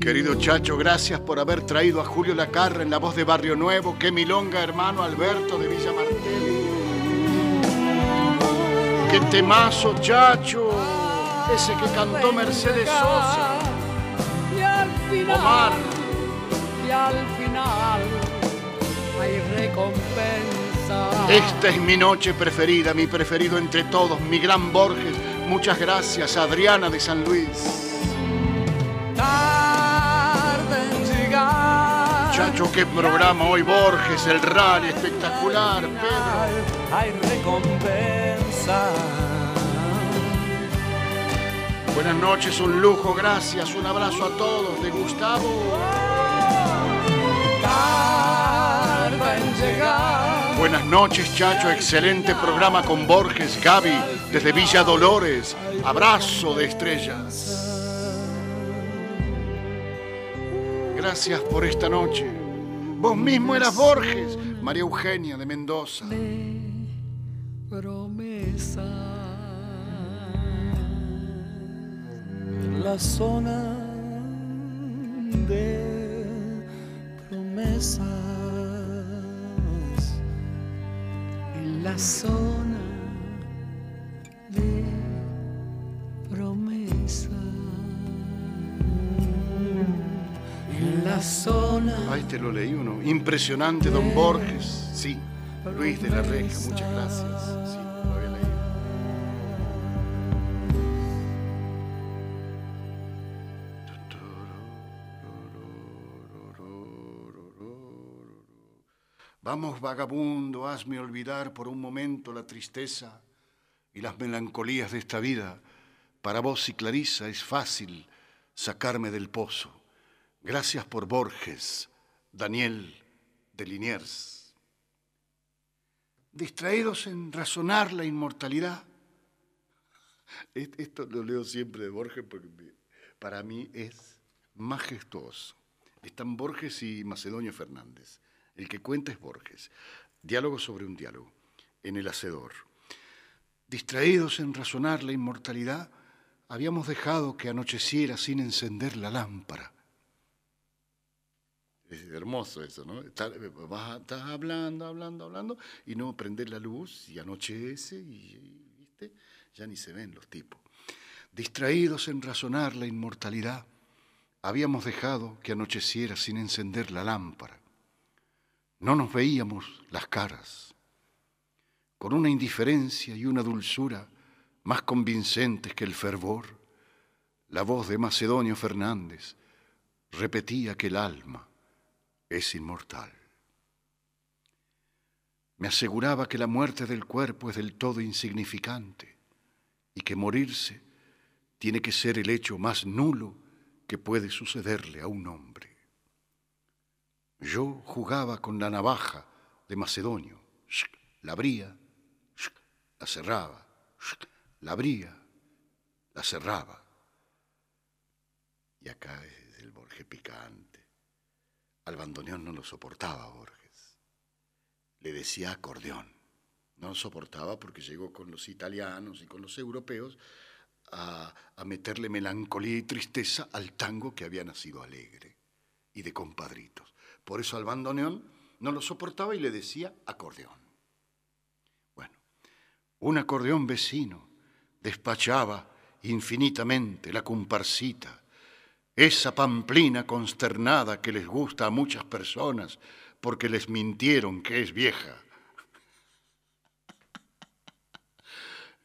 Querido Chacho, gracias por haber traído a Julio Lacarra en la voz de Barrio Nuevo. Qué milonga, hermano Alberto de Villa Martelli. Qué temazo, Chacho. Ese que cantó Mercedes Sosa. Y al final, Omar. Y al final hay recompensa. Esta es mi noche preferida, mi preferido entre todos, mi gran Borges. Muchas gracias, Adriana de San Luis. Chacho, qué programa hoy, Borges, el rally espectacular, Pedro. Hay recompensa. Buenas noches, un lujo, gracias, un abrazo a todos de Gustavo. Buenas noches, Chacho, excelente programa con Borges, Gaby, desde Villa Dolores. Abrazo de estrellas. Gracias por esta noche. Vos mismo eras Borges, María Eugenia de Mendoza. Promesa. La zona de promesas. En la zona sola. Ay, te lo leí uno. Impresionante, don Borges. Sí, Luis de la Reja, muchas gracias. Sí, lo había leído. Vamos, vagabundo, hazme olvidar por un momento la tristeza y las melancolías de esta vida. Para vos y Clarisa es fácil sacarme del pozo. Gracias por Borges, Daniel de Liniers. Distraídos en razonar la inmortalidad. Esto lo leo siempre de Borges porque para mí es majestuoso. Están Borges y Macedonio Fernández. El que cuenta es Borges. Diálogo sobre un diálogo. En el Hacedor. Distraídos en razonar la inmortalidad, habíamos dejado que anocheciera sin encender la lámpara. Es hermoso eso, ¿no? Vas- estás hablando, hablando, hablando, y no prender la luz y anochece y, y, ¿viste? ya ni se ven los tipos. Distraídos en razonar la inmortalidad, habíamos dejado que anocheciera sin encender la lámpara. No nos veíamos las caras, con una indiferencia y una dulzura más convincentes que el fervor, la voz de Macedonio Fernández repetía que el alma es inmortal. Me aseguraba que la muerte del cuerpo es del todo insignificante y que morirse tiene que ser el hecho más nulo que puede sucederle a un hombre. Yo jugaba con la navaja de Macedonio, la abría, la cerraba, la abría, la cerraba. Y acá es el Borges picante. Al bandoneón no lo soportaba Borges. Le decía acordeón. No lo soportaba porque llegó con los italianos y con los europeos a, meterle melancolía y tristeza al tango que había nacido alegre y de compadritos. Por eso al bandoneón no lo soportaba y le decía acordeón. Bueno, un acordeón vecino despachaba infinitamente la comparsita, esa pamplina consternada que les gusta a muchas personas porque les mintieron que es vieja.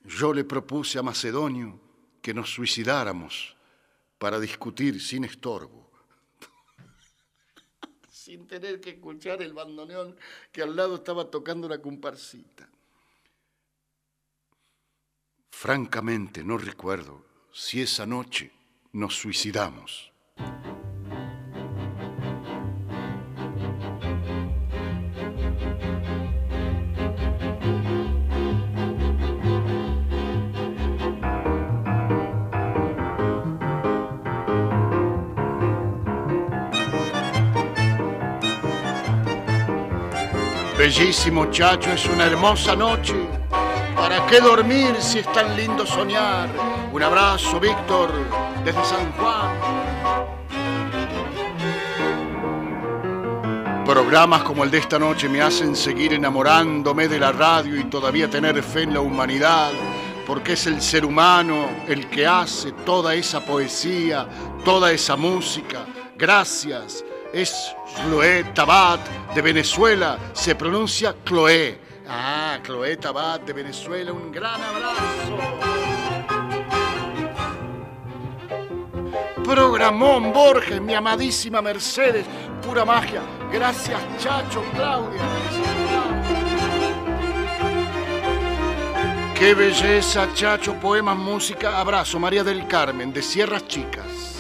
Yo le propuse a Macedonio que nos suicidáramos para discutir sin estorbo, sin tener que escuchar el bandoneón que al lado estaba tocando la comparsita. Francamente no recuerdo si esa noche nos suicidamos. Bellísimo chacho, es una hermosa noche. ¿Para qué dormir si es tan lindo soñar? Un abrazo, Víctor, desde San Juan. Programas como el de esta noche me hacen seguir enamorándome de la radio y todavía tener fe en la humanidad, porque es el ser humano el que hace toda esa poesía, toda esa música. Gracias. Es Chloé Tabat de Venezuela, se pronuncia Chloé. Ah, Chloé Tabat de Venezuela, un gran abrazo. Programón Borges, mi amadísima Mercedes, pura magia. Gracias, Chacho, Claudia. Qué belleza, Chacho, poemas, música. Abrazo, María del Carmen, de Sierras Chicas.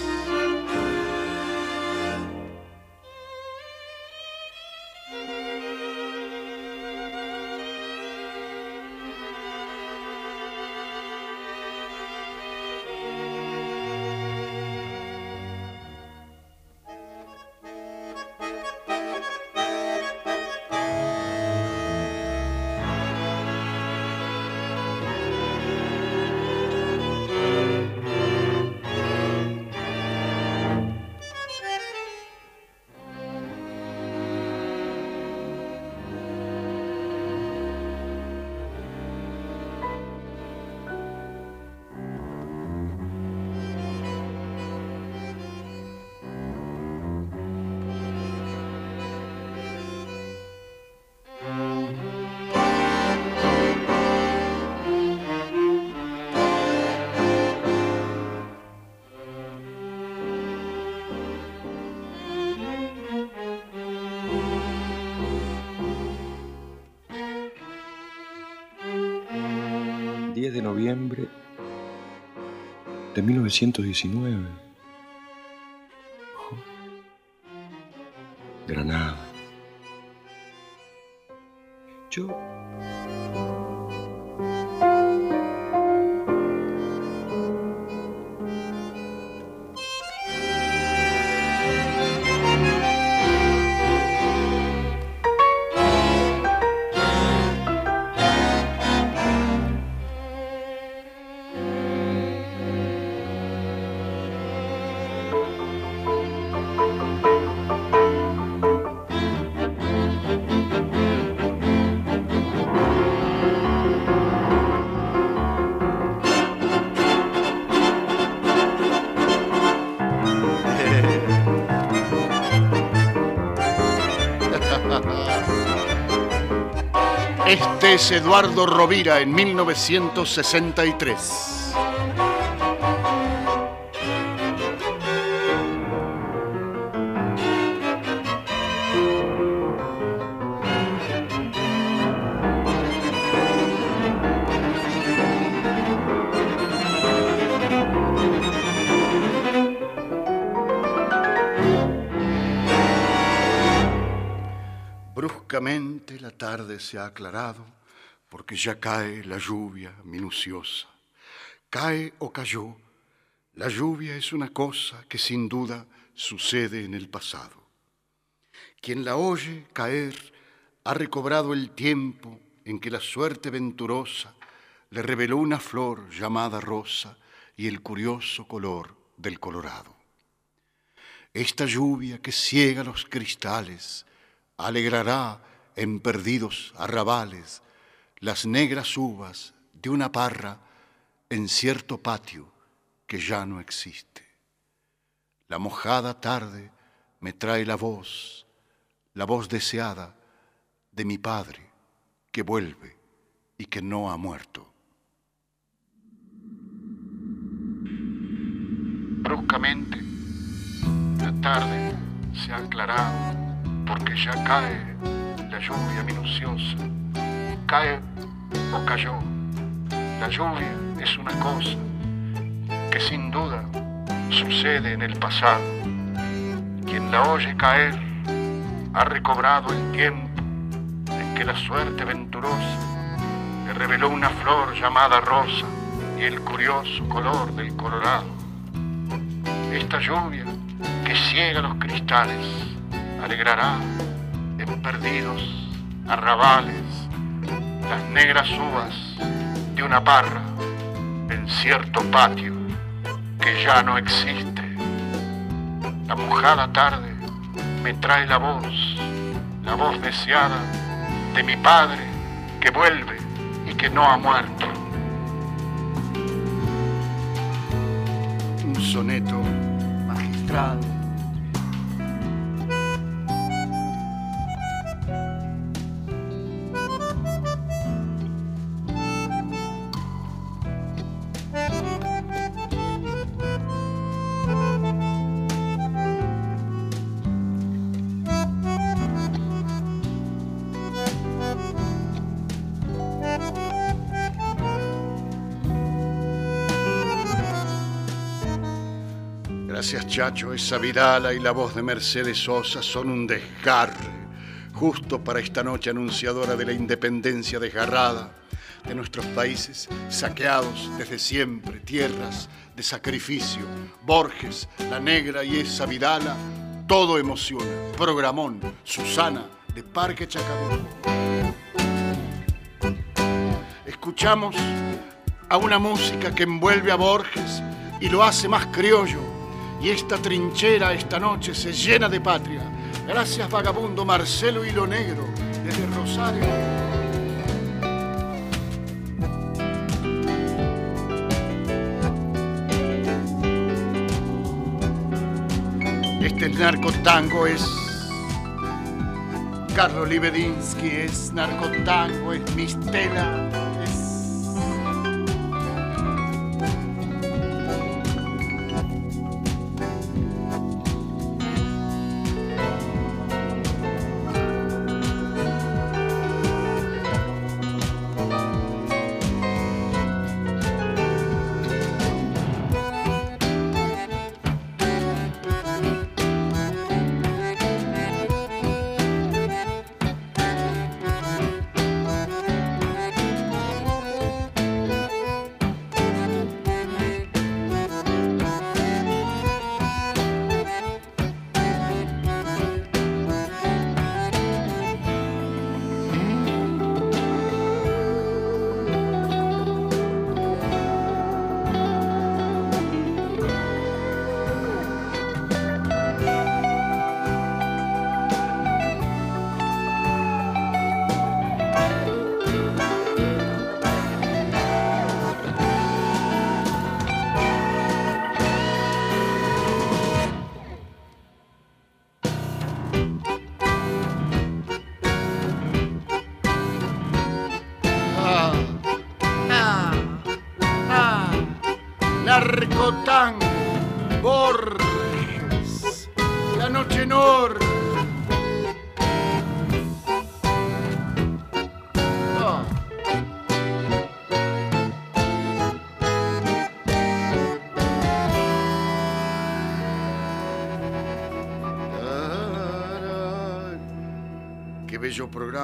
De 1919. Es Eduardo Rovira en 1963. Bruscamente la tarde se ha aclarado ya cae la lluvia minuciosa. Cae o cayó, la lluvia es una cosa que sin duda sucede en el pasado. Quien la oye caer ha recobrado el tiempo en que la suerte venturosa le reveló una flor llamada rosa y el curioso color del colorado. Esta lluvia que ciega los cristales alegrará en perdidos arrabales las negras uvas de una parra en cierto patio que ya no existe. La mojada tarde me trae la voz, la voz deseada de mi padre que vuelve y que no ha muerto. Bruscamente, la tarde se ha aclarado porque ya cae la lluvia minuciosa. Cae o cayó. La lluvia es una cosa que sin duda sucede en el pasado. Quien la oye caer ha recobrado el tiempo en que la suerte venturosa le reveló una flor llamada rosa y el curioso color del colorado. Esta lluvia que ciega los cristales alegrará en perdidos arrabales las negras uvas de una parra en cierto patio que ya no existe. La mojada tarde me trae la voz, la voz deseada de mi padre que vuelve y que no ha muerto. Un soneto magistral Gracias, Chacho. Esa Vidala y la voz de Mercedes Sosa son un desgarre, justo para esta noche anunciadora de la independencia desgarrada de nuestros países, saqueados desde siempre, tierras de sacrificio. Borges, La Negra y esa Vidala, todo emociona. Programón, Susana, de Parque Chacabuco. Escuchamos a una música que envuelve a Borges y lo hace más criollo y esta trinchera esta noche se llena de patria. Gracias vagabundo Marcelo Hilo Negro desde Rosario. Este narcotango es Carlos Libedinsky, es narcotango, es Mistela,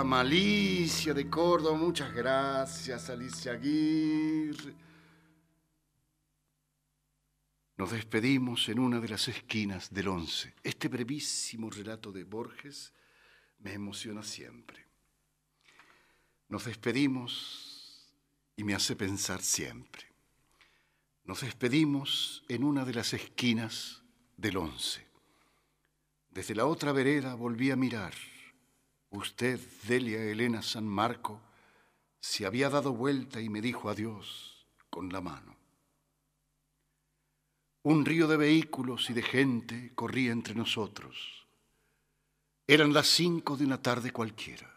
Alicia de Córdoba, muchas gracias, Alicia Aguirre. Nos despedimos en una de las esquinas del once. Este brevísimo relato de Borges me emociona siempre. Nos despedimos y me hace pensar siempre. Nos despedimos en una de las esquinas del once. Desde la otra vereda volví a mirar. Usted, Delia Elena San Marco, se había dado vuelta y me dijo adiós con la mano. Un río de vehículos y de gente corría entre nosotros. Eran las cinco de una tarde cualquiera.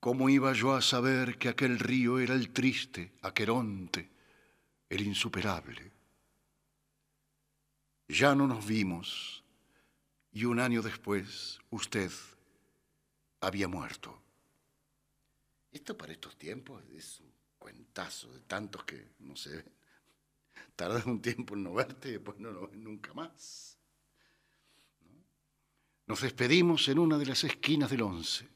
¿Cómo iba yo a saber que aquel río era el triste, Aqueronte, el insuperable? Ya no nos vimos y un año después usted había muerto. Esto para estos tiempos es un cuentazo de tantos que no se ven. Tardas un tiempo en no verte y después no lo ves nunca más. Nos despedimos en una de las esquinas del once.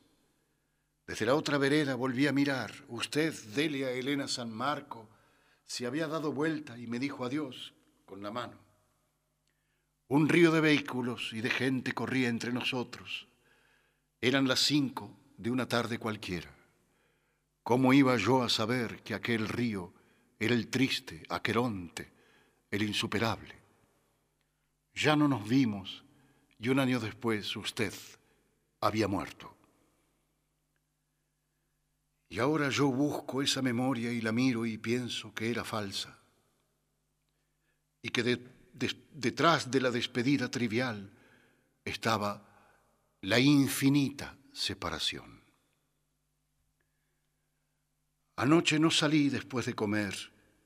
Desde la otra vereda volví a mirar. Usted, Delia Elena San Marco, se había dado vuelta y me dijo adiós con la mano. Un río de vehículos y de gente corría entre nosotros. Eran las cinco de una tarde cualquiera. ¿Cómo iba yo a saber que aquel río era el triste, Aqueronte, el insuperable? Ya no nos vimos y un año después usted había muerto. Y ahora yo busco esa memoria y la miro y pienso que era falsa y que de detrás de la despedida trivial estaba la infinita separación. Anoche no salí después de comer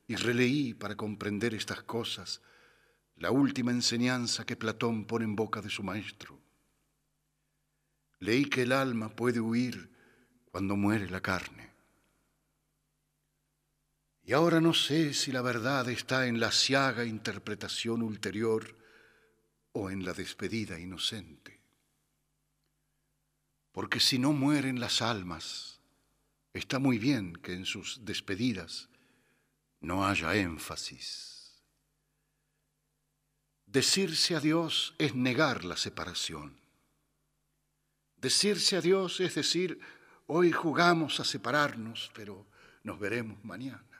y releí para comprender estas cosas la última enseñanza que Platón pone en boca de su maestro. Leí que el alma puede huir cuando muere la carne. Y ahora no sé si la verdad está en la ciaga interpretación ulterior o en la despedida inocente. Porque si no mueren las almas, está muy bien que en sus despedidas no haya énfasis. Decirse adiós es negar la separación. Decirse adiós es decir, hoy jugamos a separarnos, pero nos veremos mañana.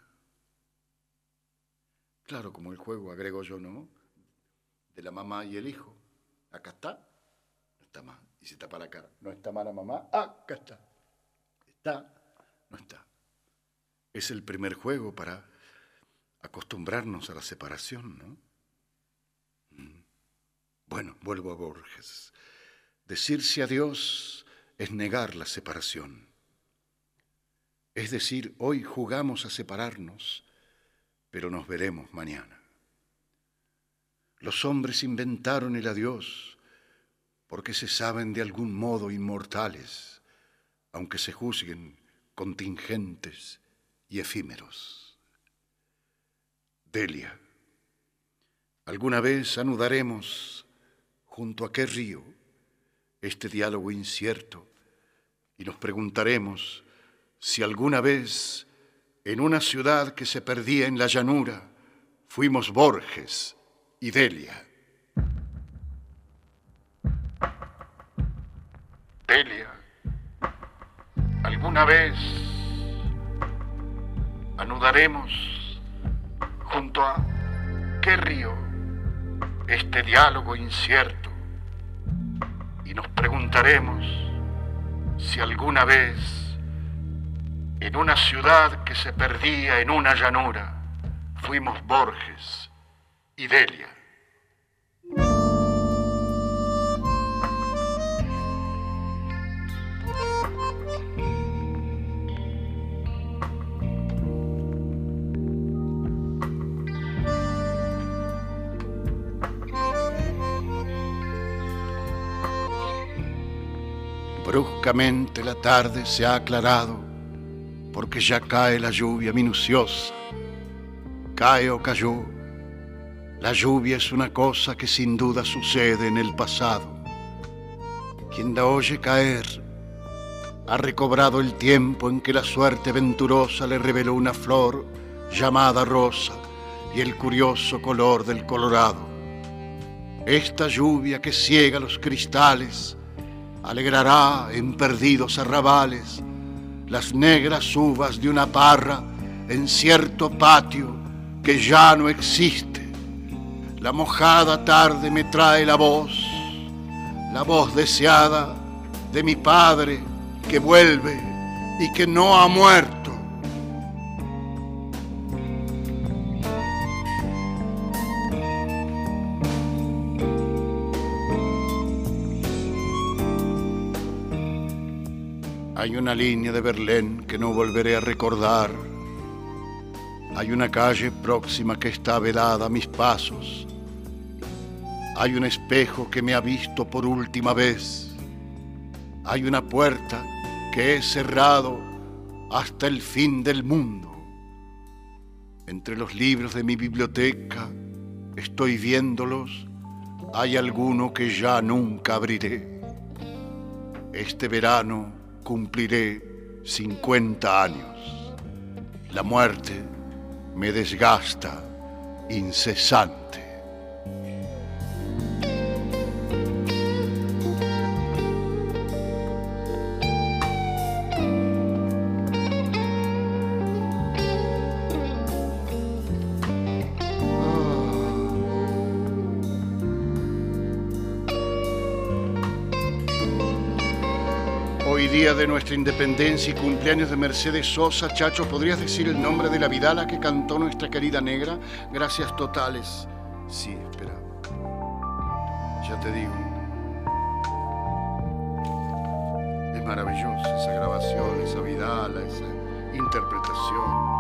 Claro, como el juego, agrego yo, ¿no? De la mamá y el hijo. Acá está, no está más. Y se tapa la cara. No está mala mamá, acá está. Está, no está. Es el primer juego para acostumbrarnos a la separación, ¿no? Mm. Bueno, vuelvo a Borges. Decirse adiós es negar la separación. Es decir, hoy jugamos a separarnos pero nos veremos mañana. Los hombres inventaron el adiós porque se saben de algún modo inmortales, aunque se juzguen contingentes y efímeros. Delia, alguna vez anudaremos junto a qué río este diálogo incierto y nos preguntaremos si alguna vez en una ciudad que se perdía en la llanura, fuimos Borges y Delia. Delia, alguna vez anudaremos junto a qué río este diálogo incierto y nos preguntaremos si alguna vez en una ciudad que se perdía en una llanura, fuimos Borges y Delia. Bruscamente la tarde se ha aclarado porque ya cae la lluvia minuciosa. Cae o cayó. La lluvia es una cosa que sin duda sucede en el pasado. Quien la oye caer ha recobrado el tiempo en que la suerte venturosa le reveló una flor llamada rosa y el curioso color del colorado. Esta lluvia que ciega los cristales alegrará en perdidos arrabales las negras uvas de una parra en cierto patio que ya no existe. La mojada tarde me trae la voz, la voz deseada de mi padre que vuelve y que no ha muerto. Hay una línea de Berlín que no volveré a recordar. Hay una calle próxima que está vedada a mis pasos. Hay un espejo que me ha visto por última vez. Hay una puerta que he cerrado hasta el fin del mundo. Entre los libros de mi biblioteca estoy viéndolos. Hay alguno que ya nunca abriré. Este verano cumpliré 50 años. La muerte me desgasta incesante. De nuestra independencia y cumpleaños de Mercedes Sosa, Chacho, ¿podrías decir el nombre de la Vidala que cantó nuestra querida negra? Gracias totales. Sí, espera. Ya te digo. Es maravillosa esa grabación, esa Vidala, esa interpretación.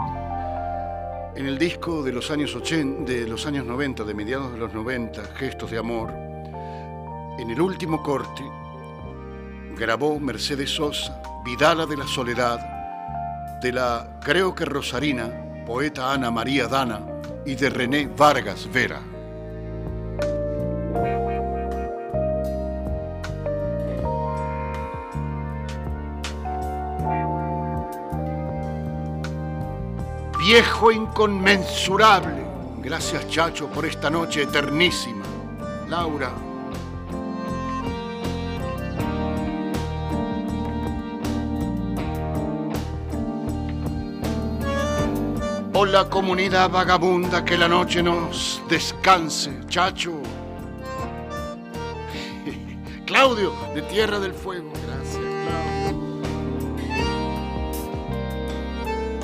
En el disco de los años 80, de los años 90, de mediados de los 90, Gestos de Amor, en el último corte, grabó Mercedes Sosa, Vidala de la Soledad, de la creo que Rosarina, poeta Ana María Dana y de René Vargas Vera. Viejo inconmensurable, gracias Chacho por esta noche eternísima. Laura, la comunidad vagabunda que la noche nos descanse, chacho. Claudio, de Tierra del Fuego, gracias, Claudio.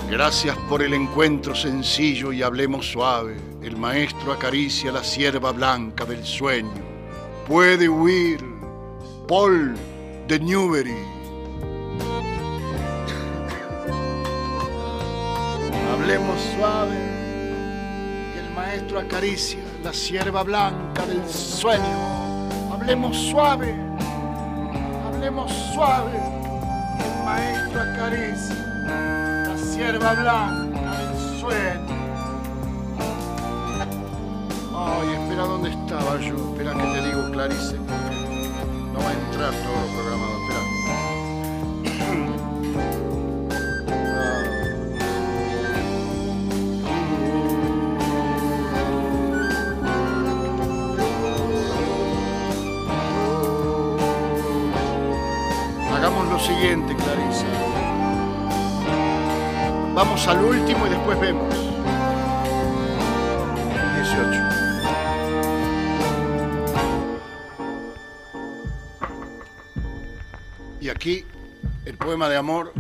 Gracias por el encuentro sencillo y hablemos suave. El maestro acaricia la sierva blanca del sueño. Puede huir Paul de Newbery. Hablemos suave, que el maestro acaricia la sierva blanca del sueño. Hablemos suave, hablemos suave, que el maestro acaricia la sierva blanca del sueño. Ay, espera, ¿dónde estaba yo? Espera que te digo, Clarice, no va a entrar todo el programa. Siguiente, Clarisa. Vamos al último y después vemos. 18. Y aquí el poema de amor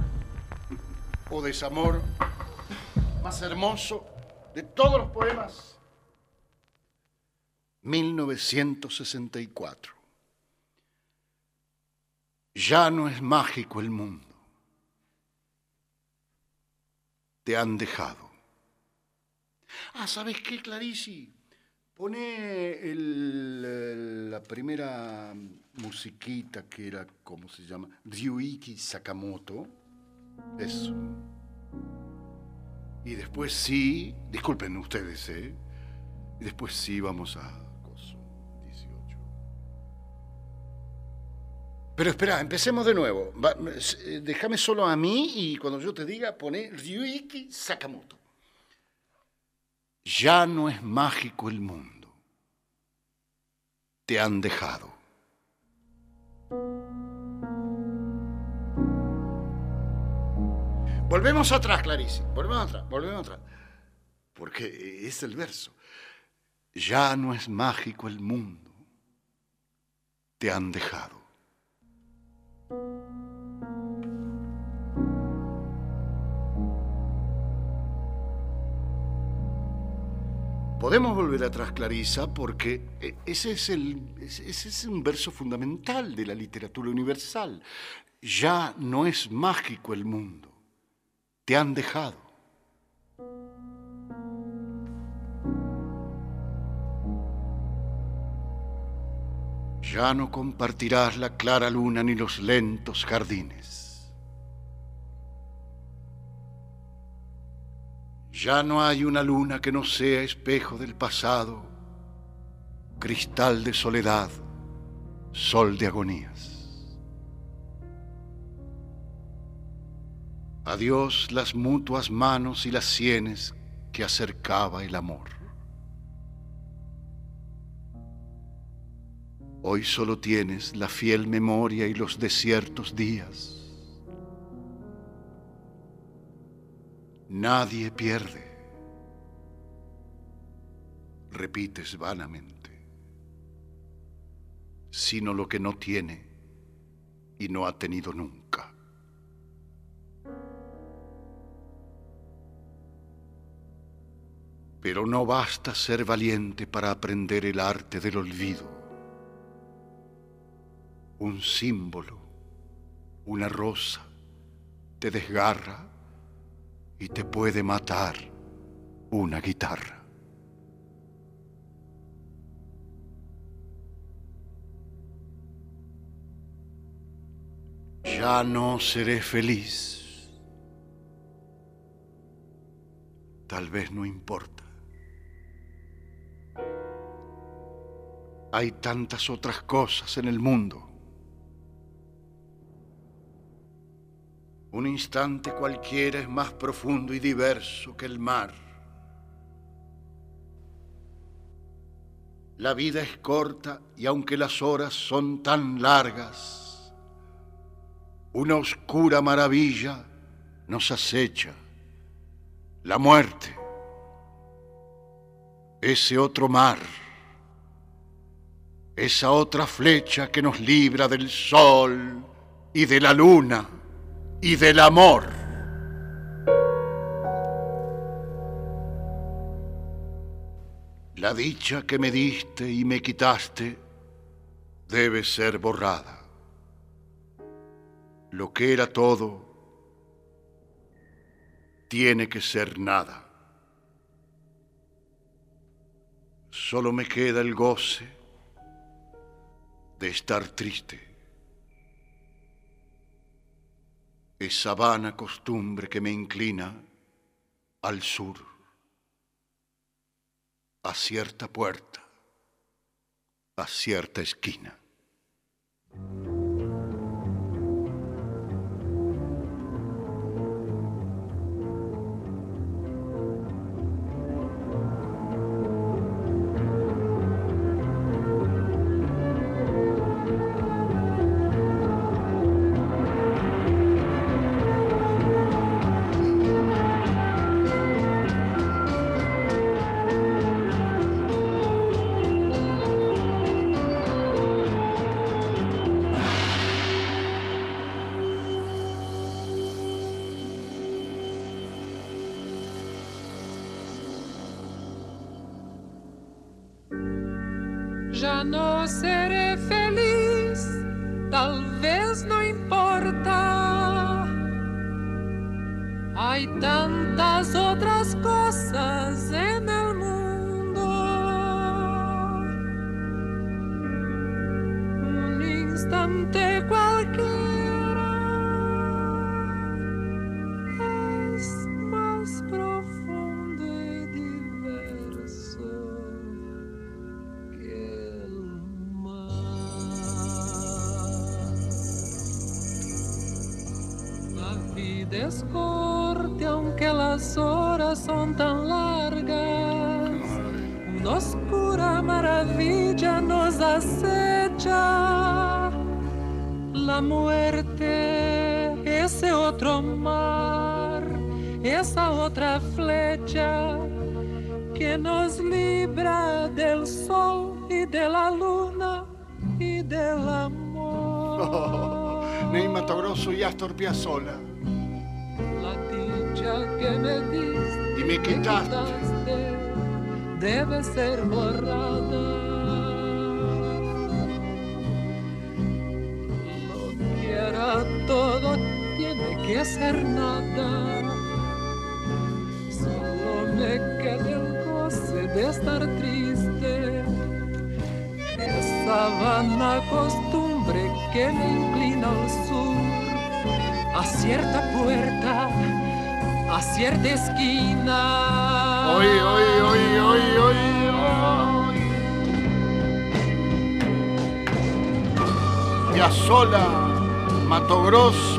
o desamor más hermoso de todos los poemas. 1964 ya no es mágico el mundo. Te han dejado. Ah, ¿sabes qué, Clarici? Pone la primera musiquita que era, ¿cómo se llama? Ryuichi Sakamoto. Eso. Y después sí, disculpen ustedes, ¿eh? Y después sí vamos a... Pero espera, empecemos de nuevo. Eh, déjame solo a mí y cuando yo te diga, pone Ryuichi Sakamoto. Ya no es mágico el mundo. Te han dejado. Volvemos atrás, Clarice. Volvemos atrás, volvemos atrás. Porque es el verso. Ya no es mágico el mundo. Te han dejado. Podemos volver atrás, Clarisa, porque eh, ese es, el, ese ese es un verso fundamental de la literatura universal. Ya no es mágico el mundo. Te han dejado. Ya no compartirás la clara luna ni los lentos jardines. Ya no hay una luna que no sea espejo del pasado, cristal de soledad, sol de agonías. Adiós las mutuas manos y las sienes que acercaba el amor. Hoy solo tienes la fiel memoria y los desiertos días. Nadie pierde. Repites vanamente, sino lo que no tiene y no ha tenido nunca. Pero no basta ser valiente para aprender el arte del olvido. Un símbolo, una rosa, te desgarra y te puede matar una guitarra. Ya no seré feliz. Tal vez no importa. Hay tantas otras cosas en el mundo. Un instante cualquiera es más profundo y diverso que el mar. La vida es corta y aunque las horas son tan largas, una oscura maravilla nos acecha, la muerte, ese otro mar, esa otra flecha que nos libra del sol y de la luna y del amor. La dicha que me diste y me quitaste debe ser borrada. Lo que era todo tiene que ser nada. Solo me queda el goce de estar triste. Esa vana costumbre que me inclina al sur, a cierta puerta, a cierta esquina. Ser nada. Solo me queda el goce de estar triste. Esa vana costumbre que me inclina al sur, a cierta puerta, a cierta esquina. Hoy, hoy, hoy, hoy, hoy. Piazzolla, Mato Grosso.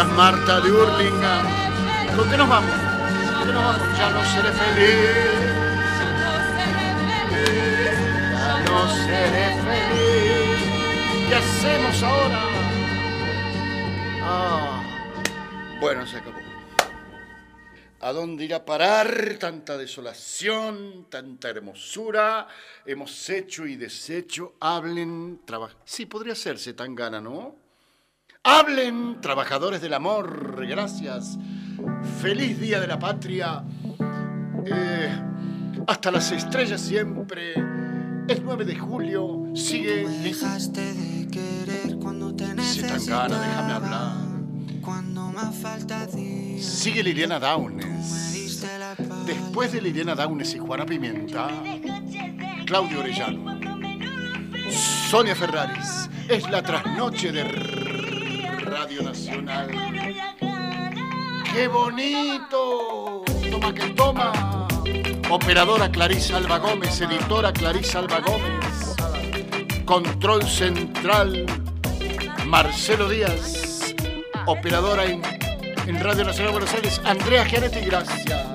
Gracias, Marta de Urlinga. ¿Con ¿Con qué nos vamos? ¿Con qué nos vamos? Ya no seré feliz. Ya no seré feliz. ¿Qué hacemos ahora? Ah, bueno, se acabó. ¿A dónde irá a parar tanta desolación, tanta hermosura? Hemos hecho y deshecho. Hablen, trabajen. Sí, podría hacerse tan gana, ¿no? Hablen, trabajadores del amor. Gracias. Feliz Día de la Patria. Eh, hasta las estrellas siempre. Es 9 de julio. Sigue. Dejaste de querer cuando te Dice Tangana, déjame hablar. Cuando más falta Sigue Liliana me Downes. Después de Liliana Downes y Juana Pimienta, Claudio Orellano, Sonia Ferraris, es la trasnoche de Radio Nacional. ¡Qué bonito! Toma que toma. Operadora Clarisa Alba Gómez, editora Clarisa Alba Gómez. Control central Marcelo Díaz. Operadora en, en Radio Nacional de Buenos Aires, Andrea Gianetti, gracias.